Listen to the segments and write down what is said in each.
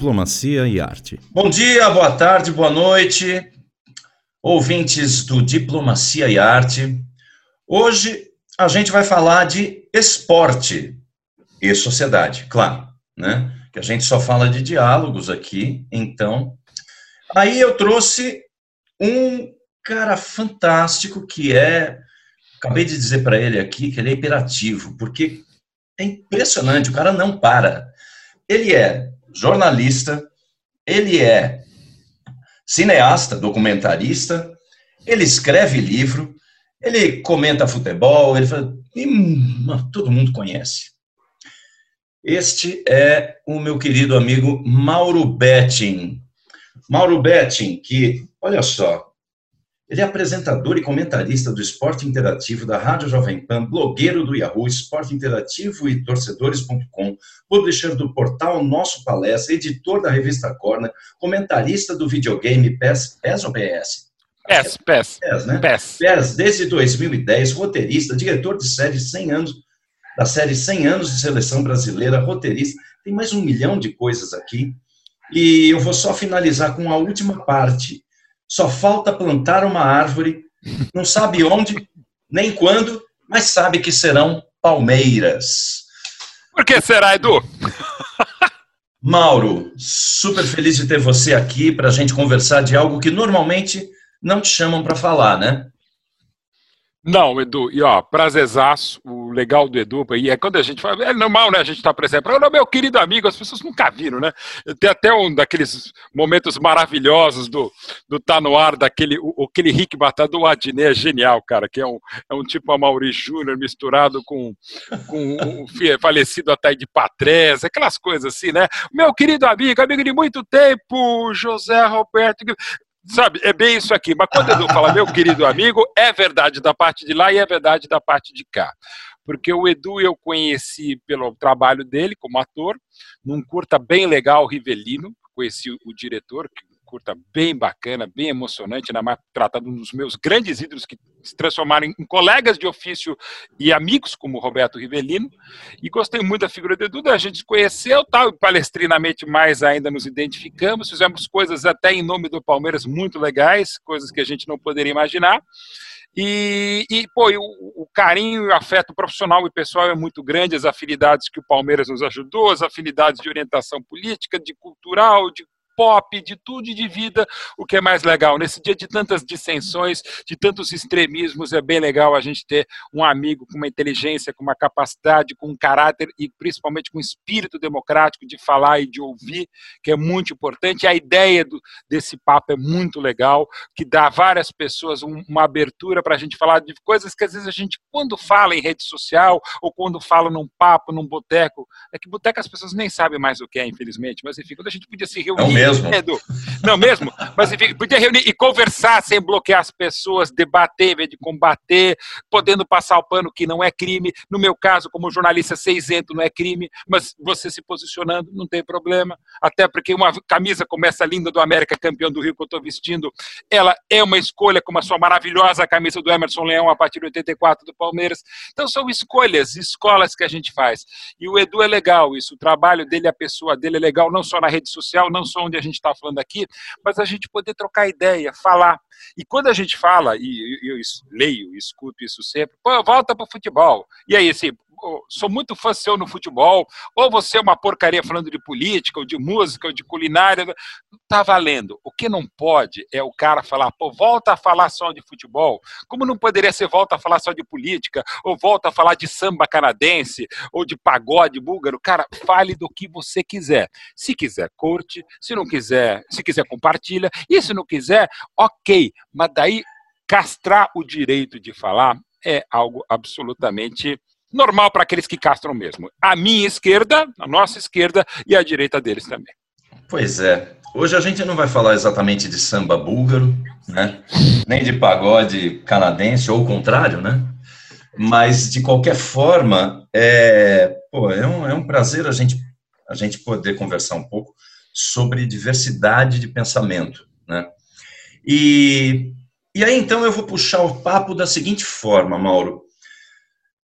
Diplomacia e Arte. Bom dia, boa tarde, boa noite, ouvintes do Diplomacia e Arte. Hoje a gente vai falar de esporte e sociedade, claro, né? Que a gente só fala de diálogos aqui, então. Aí eu trouxe um cara fantástico que é. Acabei de dizer para ele aqui que ele é imperativo, porque é impressionante, o cara não para. Ele é jornalista, ele é cineasta, documentarista, ele escreve livro, ele comenta futebol, ele fala, todo mundo conhece. Este é o meu querido amigo Mauro Betting. Mauro Betting, que, olha só, ele é apresentador e comentarista do Esporte Interativo da Rádio Jovem Pan, blogueiro do Yahoo, Esporte Interativo e Torcedores.com, publisher do portal Nosso Palestra, editor da revista Corner, comentarista do videogame PES, PES ou PS? PES, PES. PES, né? PES. PES, desde 2010, roteirista, diretor de série 100 anos, da série 100 anos de seleção brasileira, roteirista. Tem mais um milhão de coisas aqui. E eu vou só finalizar com a última parte só falta plantar uma árvore, não sabe onde, nem quando, mas sabe que serão palmeiras. Por que será, Edu? Mauro, super feliz de ter você aqui para a gente conversar de algo que normalmente não te chamam para falar, né? Não, Edu, e ó, prazerzaço, o legal do Edu, e é quando a gente fala, é normal, né, a gente estar tá presente, para meu querido amigo, as pessoas nunca viram, né, tem até um daqueles momentos maravilhosos do, do Tá No Ar, daquele, o, aquele Rick Batata do Adnet, é genial, cara, que é um, é um tipo Amaury Júnior misturado com, com o falecido Ataíde Patrese, aquelas coisas assim, né, meu querido amigo, amigo de muito tempo, José Roberto, Sabe, é bem isso aqui. Mas quando Edu fala, meu querido amigo, é verdade da parte de lá e é verdade da parte de cá. Porque o Edu eu conheci pelo trabalho dele como ator, num curta bem legal, Rivelino. Conheci o diretor, curta bem bacana, bem emocionante, na trata de um dos meus grandes ídolos que se transformaram em colegas de ofício e amigos, como Roberto Rivelino, e gostei muito da figura de Duda, a gente conheceu, tal, palestrinamente mais ainda nos identificamos, fizemos coisas até em nome do Palmeiras muito legais, coisas que a gente não poderia imaginar, e, e pô, o, o, carinho e o afeto profissional e pessoal é muito grande, as afinidades que o Palmeiras nos ajudou, as afinidades de orientação política, de cultural, de pop, de tudo e de vida, o que é mais legal. Nesse dia de tantas dissensões, de tantos extremismos, é bem legal a gente ter um amigo com uma inteligência, com uma capacidade, com um caráter e principalmente com um espírito democrático de falar e de ouvir, que é muito importante. A ideia do, desse papo é muito legal, que dá a várias pessoas um, uma abertura para a gente falar de coisas que às vezes a gente, quando fala em rede social ou quando fala num papo, num boteco, é que boteco as pessoas nem sabem mais o que é, infelizmente, mas enfim, quando a gente podia se reunir. Mesmo. Edu. Não mesmo? Mas enfim, podia reunir e conversar sem bloquear as pessoas, debater em vez de combater, podendo passar o pano que não é crime. No meu caso, como jornalista, ser isento não é crime, mas você se posicionando não tem problema. Até porque uma camisa como essa linda do América, campeão do Rio que eu estou vestindo, ela é uma escolha como a sua maravilhosa camisa do Emerson Leão a partir de 84 do Palmeiras. Então são escolhas, escolas que a gente faz. E o Edu é legal isso, o trabalho dele, a pessoa dele é legal, não só na rede social, não só onde a gente está falando aqui, mas a gente poder trocar ideia, falar. E quando a gente fala, e eu, eu leio, escuto isso sempre, pô, volta para o futebol. E aí, assim, sou muito fã seu no futebol, ou você é uma porcaria falando de política, ou de música, ou de culinária, tá valendo. O que não pode é o cara falar, pô, volta a falar só de futebol, como não poderia ser volta a falar só de política, ou volta a falar de samba canadense, ou de pagode búlgaro, cara, fale do que você quiser. Se quiser, curte, se não quiser, se quiser, compartilha, e se não quiser, ok, mas daí castrar o direito de falar é algo absolutamente normal para aqueles que castram mesmo. A minha esquerda, a nossa esquerda e a direita deles também. Pois é. Hoje a gente não vai falar exatamente de samba búlgaro, né? Nem de pagode canadense, ou o contrário, né? Mas, de qualquer forma, é, pô, é, um, é um prazer a gente, a gente poder conversar um pouco sobre diversidade de pensamento, né? E, e aí, então, eu vou puxar o papo da seguinte forma, Mauro.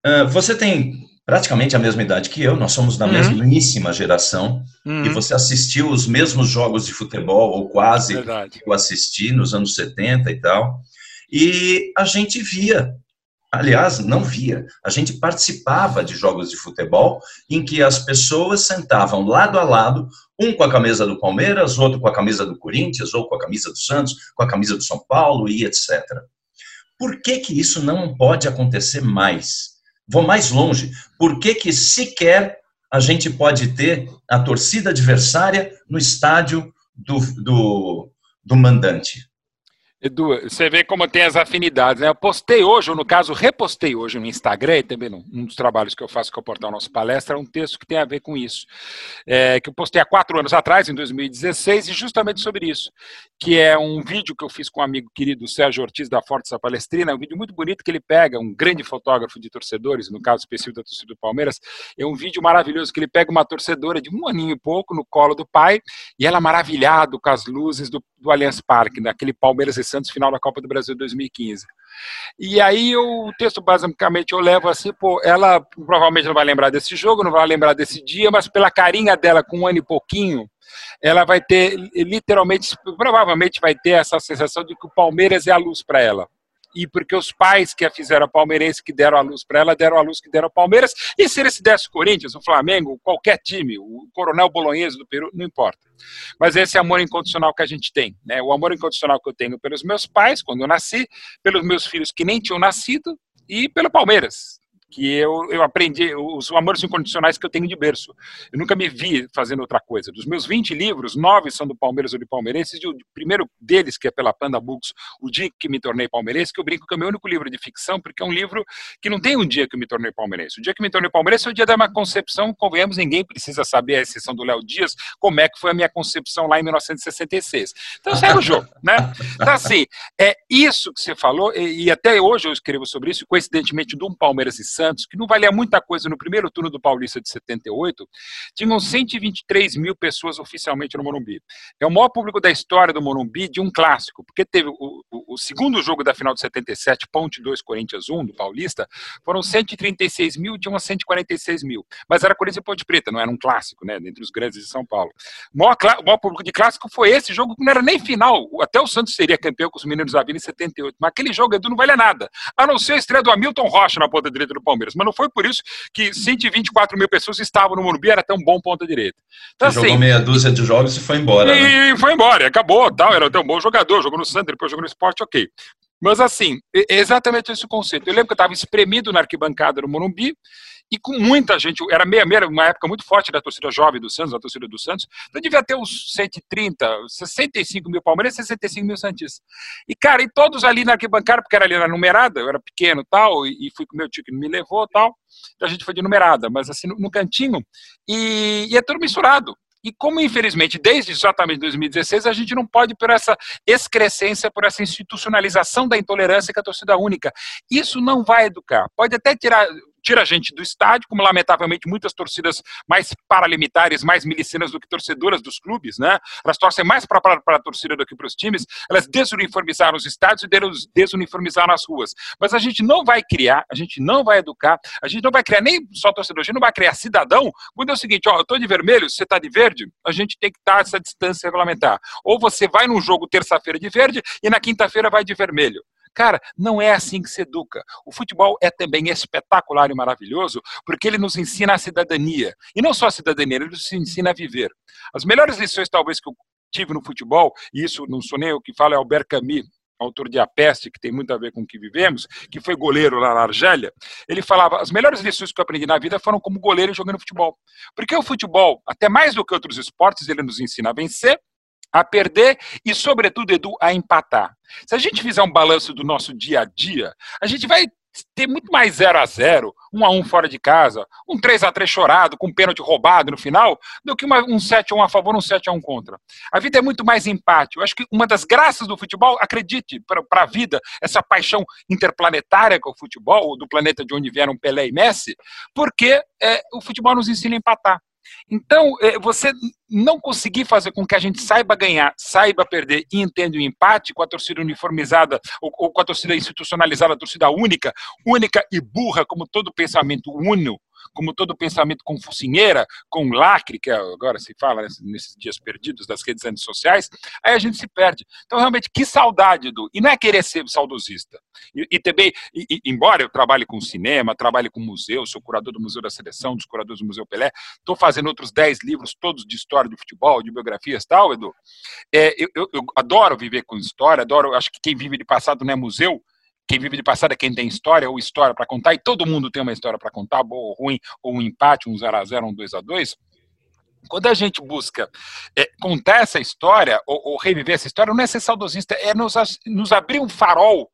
Ah, você tem praticamente a mesma idade que eu, nós somos da uhum. mesmíssima geração, uhum. e você assistiu os mesmos jogos de futebol, ou quase, Verdade. que eu assisti nos anos 70 e tal, e a gente via, aliás, não via, a gente participava de jogos de futebol em que as pessoas sentavam lado a lado, um com a camisa do Palmeiras, outro com a camisa do Corinthians, ou com a camisa do Santos, com a camisa do São Paulo e etc. Por que que isso não pode acontecer mais? Vou mais longe. Por que, que sequer a gente pode ter a torcida adversária no estádio do, do, do mandante? Edu, você vê como tem as afinidades, né? Eu postei hoje, ou no caso, repostei hoje no Instagram, e também num dos trabalhos que eu faço com o Portal Nossa Palestra, um texto que tem a ver com isso. É, que eu postei há quatro anos atrás, em 2016, e justamente sobre isso. Que é um vídeo que eu fiz com um amigo querido, Sérgio Ortiz, da Força Palestrina, um vídeo muito bonito que ele pega, um grande fotógrafo de torcedores, no caso específico da torcida do Palmeiras, é um vídeo maravilhoso que ele pega uma torcedora de um aninho e pouco no colo do pai, e ela maravilhado com as luzes do, do Allianz Parque, naquele Palmeiras e Santos final da Copa do Brasil 2015. E aí o texto basicamente eu levo assim, pô, ela provavelmente não vai lembrar desse jogo, não vai lembrar desse dia, mas pela carinha dela com um ano e pouquinho, ela vai ter literalmente, provavelmente vai ter essa sensação de que o Palmeiras é a luz para ela e porque os pais que a fizeram palmeirense, que deram a luz para ela, deram a luz que deram ao Palmeiras. E se ele se desse Corinthians, o Flamengo, qualquer time, o Coronel Bolonhesa do Peru, não importa. Mas esse amor incondicional que a gente tem, né? O amor incondicional que eu tenho pelos meus pais, quando eu nasci, pelos meus filhos que nem tinham nascido, e pelo Palmeiras, que eu, eu aprendi, os amores incondicionais que eu tenho de berço. Eu nunca me vi fazendo outra coisa. Dos meus 20 livros, nove são do Palmeiras ou de Palmeirenses, e o primeiro deles, que é pela Panda Books, O Dia que Me Tornei Palmeirense, que eu brinco que é o meu único livro de ficção, porque é um livro que não tem um dia que eu me tornei palmeirense. O dia que me tornei palmeirense é o dia da minha concepção, convenhamos, ninguém precisa saber, a exceção do Léo Dias, como é que foi a minha concepção lá em 1966. Então segue o jogo, né? Então assim, é isso que você falou, e, e até hoje eu escrevo sobre isso, coincidentemente, de um Palmeiras e Santos, que não valia muita coisa no primeiro turno do Paulista de 78, tinham 123 mil pessoas oficialmente no Morumbi. É o maior público da história do Morumbi de um clássico, porque teve o, o, o segundo jogo da final de 77, Ponte 2, Corinthians 1, do Paulista, foram 136 mil, tinham 146 mil. Mas era Corinthians e Ponte Preta, não era um clássico, né, entre os grandes de São Paulo. O maior, o maior público de clássico foi esse jogo, que não era nem final. Até o Santos seria campeão com os meninos da Vila em 78. Mas aquele jogo, Edu, não valia nada. A não ser a estreia do Hamilton Rocha na ponta direita do Palmeiras. Mas não foi por isso que 124 mil pessoas estavam no Morumbi, era tão bom ponta direita. Então, assim, jogou meia dúzia de jogos e foi embora. E né? foi embora, acabou, tal, era tão bom jogador, jogou no Santos, depois jogou no esporte, ok. Mas assim, é exatamente esse o conceito. Eu lembro que eu estava espremido na arquibancada do Morumbi, e com muita gente, era meia meia, uma época muito forte da torcida jovem do Santos, da torcida do Santos, então devia ter uns 130, 65 mil palmeirenses, 65 mil santistas. E, cara, e todos ali na arquibancada, porque era ali na numerada, eu era pequeno tal, e, e fui com meu tio que me levou tal, então a gente foi de numerada, mas assim, no, no cantinho, e, e é tudo misturado. E como, infelizmente, desde exatamente 2016, a gente não pode por essa excrescência, por essa institucionalização da intolerância que a torcida única. Isso não vai educar. Pode até tirar, tira a gente do estádio, como lamentavelmente muitas torcidas mais paralimitares, mais milicianas do que torcedoras dos clubes, né? Elas torcem mais para a torcida do que para os times, elas desuniformizaram os estádios e desuniformizaram as ruas. Mas a gente não vai criar, a gente não vai educar, a gente não vai criar nem só torcedor, a gente não vai criar cidadão, quando é o seguinte, ó, eu estou de vermelho, você está de verde, a gente tem que estar essa distância regulamentar. Ou você vai num jogo terça-feira de verde e na quinta-feira vai de vermelho. Cara, não é assim que se educa. O futebol é também espetacular e maravilhoso porque ele nos ensina a cidadania. E não só a cidadania, ele nos ensina a viver. As melhores lições, talvez, que eu tive no futebol, e isso não sou nem eu que falo, é Albert Camus, autor de A Peste, que tem muito a ver com o que vivemos, que foi goleiro lá na Argélia, ele falava, as melhores lições que eu aprendi na vida foram como goleiro jogando futebol. Porque o futebol, até mais do que outros esportes, ele nos ensina a vencer, a perder e, sobretudo, Edu, a empatar. Se a gente fizer um balanço do nosso dia a dia, a gente vai ter muito mais 0 a 0 1 a 1 fora de casa, um 3 a 3 chorado, com um pênalti roubado no final, do que uma, um 7 a 1 a favor, um 7 a 1 contra. A vida é muito mais empate. Eu acho que uma das graças do futebol, acredite, para a vida, essa paixão interplanetária com o futebol, do planeta de onde vieram Pelé e Messi, porque é, o futebol nos ensina a empatar. Então, é, você não conseguir fazer com que a gente saiba ganhar, saiba perder e entenda o empate com a torcida uniformizada ou, com a torcida institucionalizada, a torcida única, única e burra, como todo pensamento uno, como todo pensamento com focinheira, com lacre, que agora se fala nesses dias perdidos das redes sociais, aí a gente se perde. Então, realmente, que saudade, do E não é querer ser saudosista. E, e também, e, embora eu trabalhe com cinema, trabalhe com museu, sou curador do Museu da Seleção, dos curadores do Museu Pelé, estou fazendo outros 10 livros, todos de história de futebol, de biografias tal, Edu. É, eu, eu, eu adoro viver com história, adoro, acho que quem vive de passado não é museu, quem vive de passado é quem tem história ou história para contar, e todo mundo tem uma história para contar, boa ou ruim, ou um empate, um 0x0, um 2x2. Quando a gente busca é, contar essa história, ou, ou, reviver essa história, não é ser saudosista, é nos, nos abrir um farol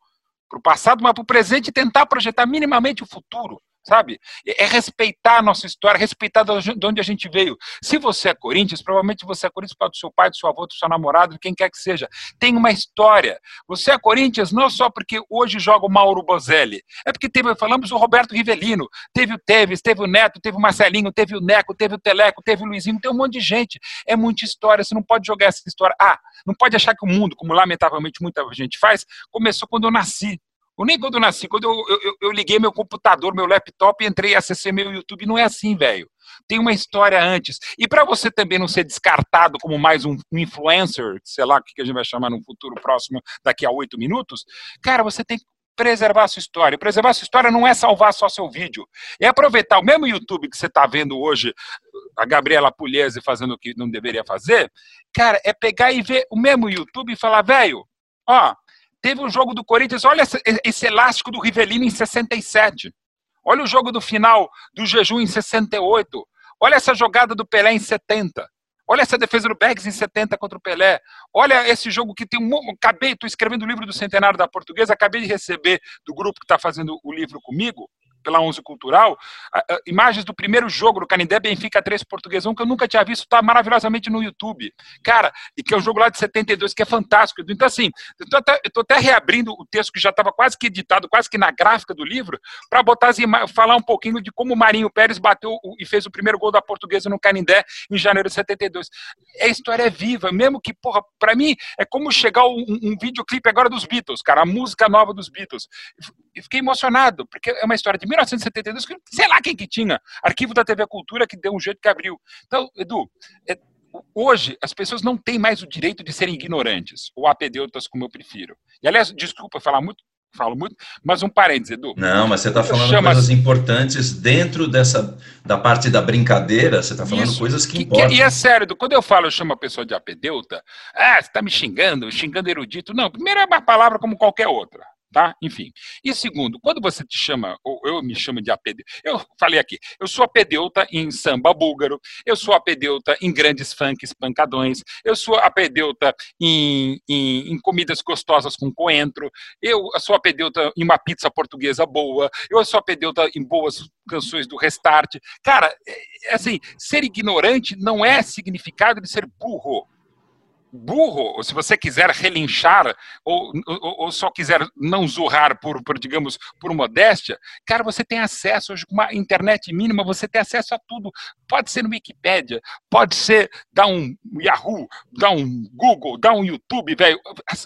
para o passado, mas para o presente e tentar projetar minimamente o futuro sabe? É respeitar a nossa história, respeitar de onde a gente veio. Se você é Corinthians, provavelmente você é Corinthians para do seu pai, do seu avô, do seu namorado, de quem quer que seja. Tem uma história. Você é Corinthians não só porque hoje joga o Mauro Bozelli, é porque teve, falamos o Roberto Rivelino, teve o Teves, teve o Neto, teve o Marcelinho, teve o Neco, teve o Teleco, teve o Luizinho, tem um monte de gente. É muita história, você não pode jogar essa história. Ah, não pode achar que o mundo, como lamentavelmente muita gente faz, começou quando eu nasci. Eu nem quando eu nasci, quando eu, eu, eu, liguei meu computador, meu laptop, entrei e acessei meu YouTube, não é assim, velho. Tem uma história antes. E para você também não ser descartado como mais um, influencer, sei lá o que a gente vai chamar no futuro próximo, daqui a oito minutos, cara, você tem que preservar a sua história. Preservar a sua história não é salvar só seu vídeo. É aproveitar o mesmo YouTube que você está vendo hoje, a Gabriela Pugliese fazendo o que não deveria fazer, cara, é pegar e ver o mesmo YouTube e falar, velho, ó, Teve o jogo do Corinthians, olha esse elástico do Rivelino em 67. Olha o jogo do final do Jejum em 68. Olha essa jogada do Pelé em 70. Olha essa defesa do Beggs em 70 contra o Pelé. Olha esse jogo que tem um. Acabei, estou escrevendo o livro do centenário da portuguesa, acabei de receber do grupo que está fazendo o livro comigo, pela Onze Cultural, imagens do primeiro jogo do Canindé Benfica 3 Portuguesão, que eu nunca tinha visto, está maravilhosamente no YouTube. Cara, e que é um jogo lá de 72, que é fantástico. Então, assim, eu estou até, até, reabrindo o texto que já estava quase que editado, quase que na gráfica do livro, para botar as falar um pouquinho de como o Marinho Pérez bateu e fez o primeiro gol da portuguesa no Canindé em janeiro de 72. A história é viva, mesmo que, porra, para mim é como chegar um, um videoclipe agora dos Beatles, cara, a música nova dos Beatles. E fiquei emocionado, porque é uma história de 1972, que sei lá quem que tinha. Arquivo da TV Cultura que deu um jeito que abriu. Então, Edu, é, hoje as pessoas não têm mais o direito de serem ignorantes, ou apedeutas, como eu prefiro. E, aliás, desculpa falar muito, falo muito, mas um parênteses, Edu. Não, mas você está falando chama... coisas importantes dentro dessa, da parte da brincadeira, você está falando Isso, coisas que, que importam. Que, e é sério, Edu, quando eu falo, eu chamo a pessoa de apedeuta, ah, você está me xingando, xingando erudito. Não, primeiro é uma palavra como qualquer outra tá? Enfim. E segundo, quando você te chama, ou eu me chamo de apedeuta, eu falei aqui, eu sou apedeuta em samba búlgaro, eu sou apedeuta em grandes funks pancadões, eu sou apedeuta em, em, em comidas gostosas com coentro, eu sou apedeuta em uma pizza portuguesa boa, eu sou apedeuta em boas canções do Restart. Cara, é, é assim, ser ignorante não é significado de ser burro burro, ou se você quiser relinchar, ou, ou, ou, só quiser não zurrar por, por, digamos, por modéstia, cara, você tem acesso, hoje com uma internet mínima, você tem acesso a tudo. Pode ser no Wikipedia, pode ser dar um Yahoo, dar um Google, dar um YouTube, velho,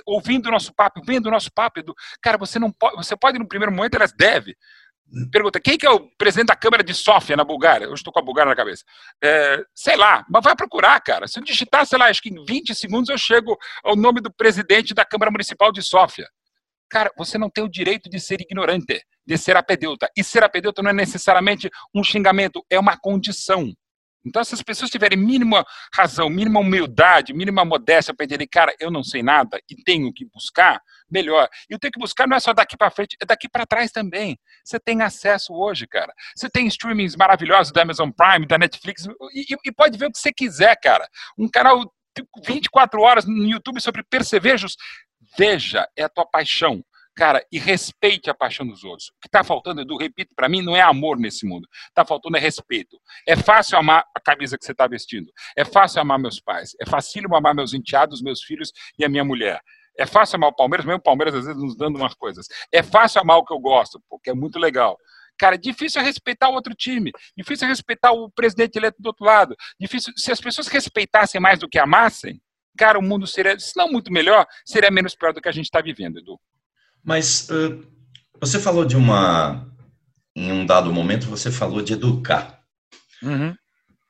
ouvindo o nosso papo, vendo o nosso papo, cara, você não pode, você pode no primeiro momento, elas deve, Pergunta, quem que é o presidente da Câmara de Sófia, na Bulgária? Eu estou com a Bulgária na cabeça. É, sei lá, mas vai procurar, cara. Se eu digitar, sei lá, acho que em 20 segundos eu chego ao nome do presidente da Câmara Municipal de Sófia. Cara, você não tem o direito de ser ignorante, de ser apedeuta. E ser apedeuta não é necessariamente um xingamento, é uma condição. Então, se as pessoas tiverem mínima razão, mínima humildade, mínima modéstia para entender, cara, eu não sei nada e tenho que buscar, melhor. E o ter que buscar não é só daqui para frente, é daqui para trás também. Você tem acesso hoje, cara. Você tem streamings maravilhosos da Amazon Prime, da Netflix, e, e pode ver o que você quiser, cara. Um canal 24 horas no YouTube sobre percevejos. Veja, é a tua paixão. Cara, e respeite a paixão dos outros. O que está faltando, Edu, repito, para mim não é amor nesse mundo. Está faltando é respeito. É fácil amar a camisa que você está vestindo. É fácil amar meus pais. É fácil amar meus enteados, meus filhos e a minha mulher. É fácil amar o Palmeiras, mesmo o Palmeiras às vezes nos dando umas coisas. É fácil amar o que eu gosto, porque é muito legal. Cara, é difícil é respeitar o outro time, difícil é respeitar o presidente eleito do outro lado. Difícil, se as pessoas respeitassem mais do que amassem, cara, o mundo seria, se não muito melhor, seria menos pior do que a gente está vivendo, Edu. Mas uh, você falou de uma em um dado momento, você falou de educar. Uhum.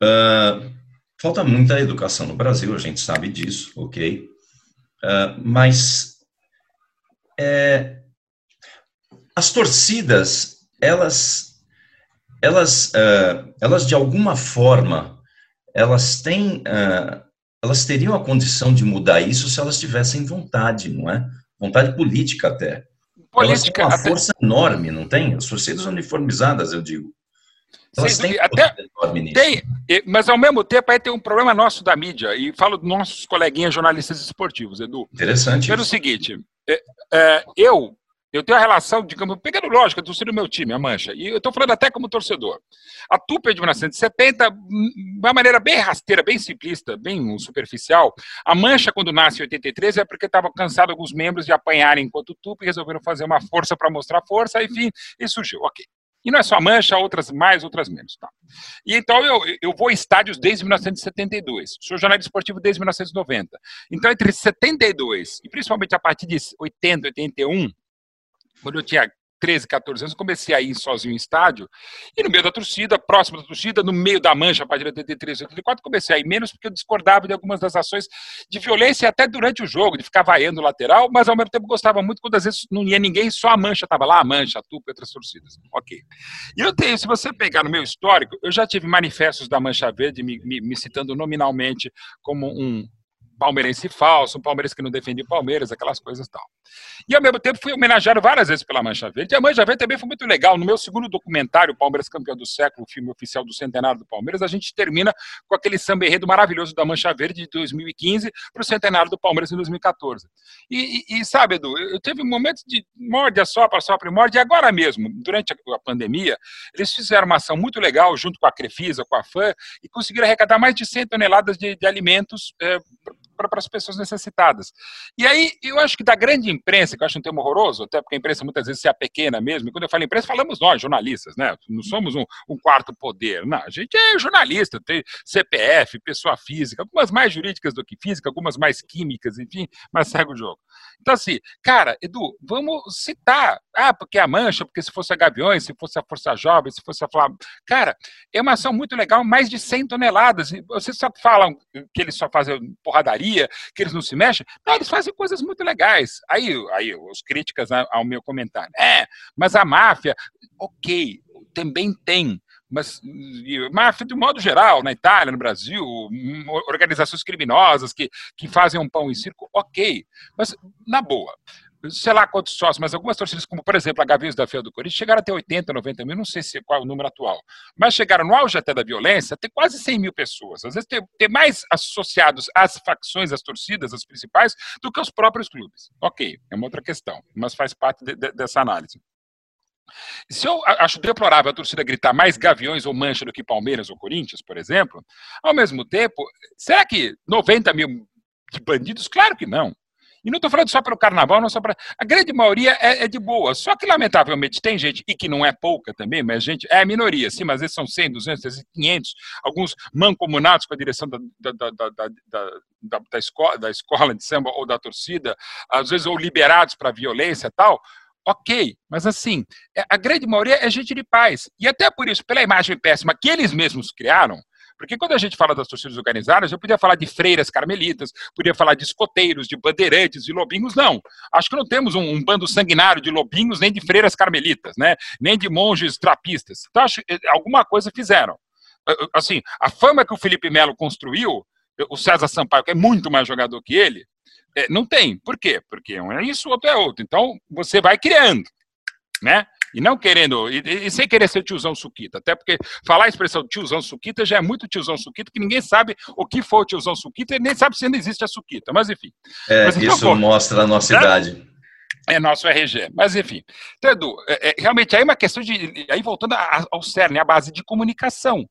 Uh, falta muita educação no Brasil, a gente sabe disso, ok? Uh, mas é, as torcidas, elas, elas, elas de alguma forma, elas têm, elas teriam a condição de mudar isso se elas tivessem vontade, não é? Vontade política até. Política, elas têm uma força até... enorme, não tem? As torcidas uniformizadas, eu digo. Elas têm até tem, mas ao mesmo tempo aí tem um problema nosso da mídia e falo dos nossos coleguinhas jornalistas esportivos, Edu. Interessante. Pelo seguinte, é, é, eu eu tenho a relação, digamos, pegando lógica, torcida do meu time, a Mancha, e eu estou falando até como torcedor. A Tupi é de 1970, de uma maneira bem rasteira, bem simplista, bem superficial. A Mancha, quando nasce em 83, é porque estava cansado alguns membros de apanharem enquanto Tupi resolveram fazer uma força para mostrar força, enfim, e surgiu. Ok. E não é só Mancha, outras mais, outras menos. Tá? E então eu, eu vou a estádios desde 1972. Sou jornalista esportivo desde 1990. Então, entre 72 e principalmente a partir de 80, 81, quando eu tinha 13, 14 anos, comecei a ir sozinho em estádio, e no meio da torcida, próximo da torcida, no meio da mancha, a partir de 83, 84, comecei a ir menos porque eu discordava de algumas das ações de violência até durante o jogo, de ficar vaiando o lateral, mas ao mesmo tempo gostava muito quando às vezes não ia ninguém, só a mancha estava lá, a mancha, a tupa e outras torcidas. Ok. E eu tenho, se você pegar no meu histórico, eu já tive manifestos da Mancha Verde me, me, me citando nominalmente como um palmeirense falso, um palmeirense que não defendia o Palmeiras, aquelas coisas e tal. E ao mesmo tempo fui homenageado várias vezes pela Mancha Verde. E a Mancha Verde também foi muito legal. No meu segundo documentário, Palmeiras Campeão do Século, o filme oficial do centenário do Palmeiras, a gente termina com aquele samba enredo maravilhoso da Mancha Verde de 2015 para o centenário do Palmeiras em 2014. E, e, e sabe, Edu, eu tive momentos de morde, assopra, assopra e morde, e agora mesmo, durante a, a pandemia, eles fizeram uma ação muito legal junto com a Crefisa, com a FAM, e conseguiram arrecadar mais de 100 toneladas de, de alimentos é, para as pessoas necessitadas. E aí, eu acho que da grande imprensa, que eu acho um termo horroroso, até porque a imprensa muitas vezes é pequena mesmo, e quando eu falo imprensa, falamos nós, jornalistas, né? Não somos um, um quarto poder, não, a gente é jornalista, tem CPF, pessoa física, algumas mais jurídicas do que física, algumas mais químicas, enfim, mas segue o jogo. Então, assim, cara, Edu, vamos citar, ah, porque a Mancha, porque se fosse a Gaviões, se fosse a Força Jovem, se fosse a Flávia, cara, é uma ação muito legal, mais de 100 toneladas, vocês só falam que eles só fazem porradaria, que eles não se mexem. Não, eles fazem coisas muito legais. Aí, aí os críticas ao meu comentário. É, mas a máfia, ok, também tem mas máfia de modo geral, na Itália, no Brasil, organizações criminosas que, que fazem um pão em circo, ok. Mas, na boa, sei lá quantos sócios, mas algumas torcidas, como por exemplo a Gaviões da Feira do Corinthians, chegaram a ter 80, 90 mil, não sei se qual é o número atual, mas chegaram no auge até da violência a ter quase 100 mil pessoas. Às vezes ter mais associados às facções, às torcidas, as principais, do que os próprios clubes. Ok, é uma outra questão, mas faz parte de, de, dessa análise. Se eu acho deplorável a torcida gritar mais Gaviões ou Mancha do que Palmeiras ou Corinthians, por exemplo, ao mesmo tempo, será que 90 mil de bandidos? Claro que não. E não estou falando só pelo carnaval, não só para. A grande maioria é, é, de boa. Só que, lamentavelmente, tem gente, e que não é pouca também, mas gente, é a minoria, sim, mas vezes são 100, 200, 500, alguns mancomunados com a direção da, da, da, da, da, escola, da escola de samba ou da torcida, às vezes ou liberados para violência tal. Ok, mas assim, é, a grande maioria é gente de paz. E até por isso, pela imagem péssima que eles mesmos criaram, porque quando a gente fala das torcidas organizadas, eu podia falar de freiras carmelitas, podia falar de escoteiros, de bandeirantes, de lobinhos, não. Acho que não temos um, um bando sanguinário de lobinhos, nem de freiras carmelitas, né? nem de monges trapistas. Então, acho que eh, alguma coisa fizeram. Assim, a fama que o Felipe Melo construiu, o César Sampaio, que é muito mais jogador que ele, eh, não tem. Por quê? Porque um é isso, outro é outro. Então, você vai criando, né? E não querendo, e, e, sem querer ser tiozão suquita, até porque falar a expressão tiozão suquita já é muito tiozão suquita, que ninguém sabe o que for o tiozão suquita e nem sabe se ainda existe a suquita, mas enfim. É, mas, então, isso pô, mostra a nossa né? idade. É nosso RG, mas enfim. Então, Edu, é, é, realmente aí é uma questão de, aí voltando ao cerne, a base de comunicação.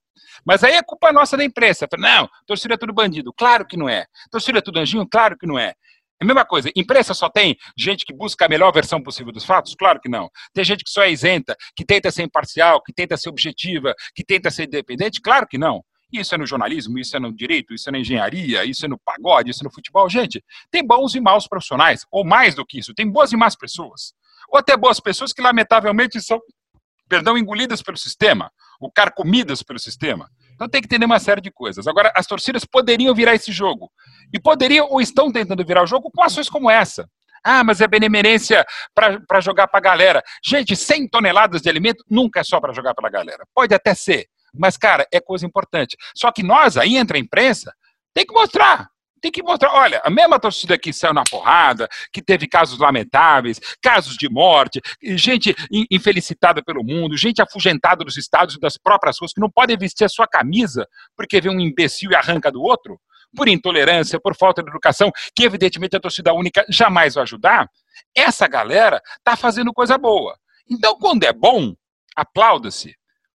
Mas aí é culpa nossa da imprensa. Não, torcida é tudo bandido. Claro que não é. Torcida é tudo anjinho? Claro que não é. É a mesma coisa. Imprensa só tem gente que busca a melhor versão possível dos fatos? Claro que não. Tem gente que só é isenta, que tenta ser imparcial, que tenta ser objetiva, que tenta ser independente? Claro que não. Isso é no jornalismo, isso é no direito, isso é na engenharia, isso é no pagode, isso é no futebol. Gente, tem bons e maus profissionais, ou mais do que isso, tem boas e más pessoas. Ou até boas pessoas que, lamentavelmente, são perdão, engolidas pelo sistema, ou carcomidas pelo sistema. Então tem que entender uma série de coisas. Agora, as torcidas poderiam virar esse jogo. E poderiam ou estão tentando virar o jogo com ações como essa. Ah, mas é benemerência para jogar para a galera. Gente, 100 toneladas de alimento nunca é só para jogar para a galera. Pode até ser, mas, cara, é coisa importante. Só que nós, aí entra a imprensa, tem que mostrar. Tem que mostrar, olha, a mesma torcida que saiu na porrada, que teve casos lamentáveis, casos de morte, gente infelicitada pelo mundo, gente afugentada dos estados e das próprias ruas, que não podem vestir a sua camisa porque vê um imbecil e arranca do outro por intolerância, por falta de educação, que evidentemente a torcida única jamais vai ajudar, essa galera está fazendo coisa boa. Então, quando é bom, aplauda-se.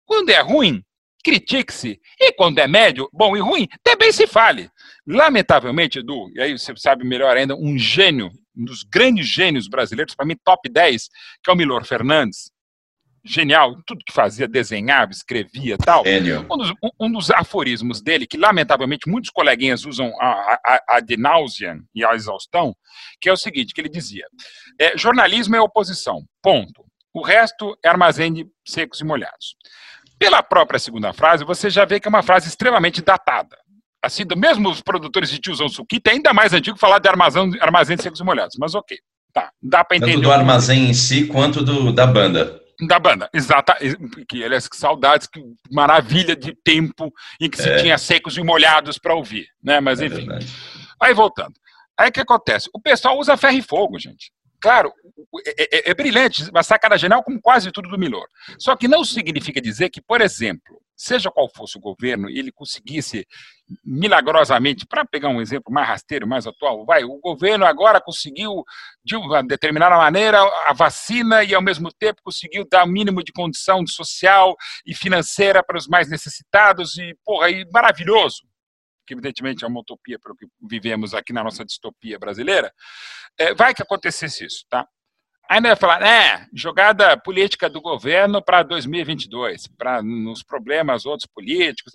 Quando é ruim, critique-se. E quando é médio, bom e ruim, também se fale. Lamentavelmente, Edu, e aí você sabe melhor ainda, um gênio, um dos grandes gênios brasileiros, para mim, top 10, que é o Milor Fernandes, genial, tudo que fazia, desenhava, escrevia tal. Um dos, um dos, aforismos dele, que lamentavelmente muitos coleguinhas usam a, a, a de náusea e a exaustão, que é o seguinte, que ele dizia, é, jornalismo é oposição, ponto. O resto é armazém de secos e molhados. Pela própria segunda frase, você já vê que é uma frase extremamente datada. Assim, mesmo os produtores de tiozão suquita, é ainda mais antigo falar de armazém, armazém de secos e molhados, mas ok. Tá, dá para entender. Tanto do armazém em si quanto do, da banda. Da banda, exata. Que, aliás, que saudades, que maravilha de tempo em que se é. tinha secos e molhados para ouvir, né? Mas é enfim. É Aí voltando. Aí o que acontece? O pessoal usa ferro e fogo, gente. Claro, é, é, é brilhante, uma sacada genial como quase tudo do Milor. Só que não significa dizer que, por exemplo, seja qual fosse o governo, ele conseguisse milagrosamente, para pegar um exemplo mais rasteiro, mais atual, vai, o governo agora conseguiu, de uma determinada maneira, a vacina e, ao mesmo tempo, conseguiu dar o mínimo de condição social e financeira para os mais necessitados, e, porra, e maravilhoso que evidentemente é uma utopia para o que vivemos aqui na nossa distopia brasileira, é, vai que acontecesse isso, tá? Ainda vai falar, é, jogada política do governo para 2022, para nos problemas outros políticos.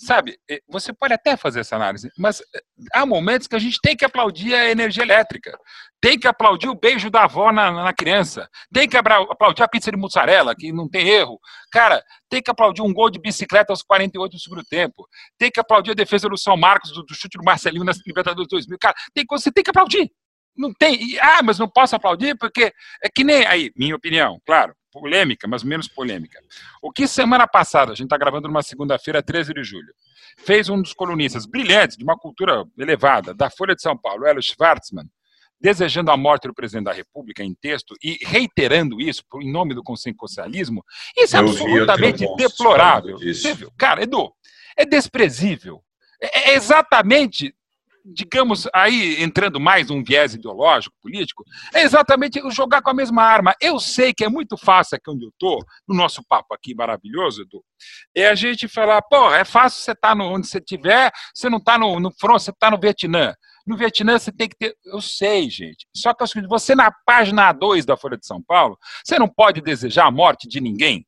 Sabe, você pode até fazer essa análise, mas é, há momentos que a gente tem que aplaudir a energia elétrica, tem que aplaudir o beijo da avó na, na criança, tem que aplaudir a pizza de mussarela, que não tem erro. Cara, tem que aplaudir um gol de bicicleta aos 48 do segundo tempo, tem que aplaudir a defesa do São Marcos, do, do chute do Marcelinho na Libertadores 2000. Cara, tem, você tem que aplaudir. Não tem. Ah, mas não posso aplaudir porque é que nem. Aí, minha opinião, claro polêmica, mas menos polêmica. O que semana passada, a gente está gravando numa segunda-feira, 13 de julho, fez um dos colunistas brilhantes, de uma cultura elevada, da Folha de São Paulo, Hélio Schwartzman, desejando a morte do presidente da República em texto e reiterando isso em nome do consensualismo, isso é absolutamente deplorável. Você viu? Cara, Edu, é desprezível. É, é exatamente digamos, aí entrando mais num viés ideológico, político, é exatamente jogar com a mesma arma. Eu sei que é muito fácil aqui onde eu estou, no nosso papo aqui maravilhoso, Edu, é a gente falar, pô, é fácil você estar tá onde você estiver, você não está no, no front, você está no Vietnã. No Vietnã você tem que ter. Eu sei, gente. Só que é você na página 2 da Folha de São Paulo, você não pode desejar a morte de ninguém.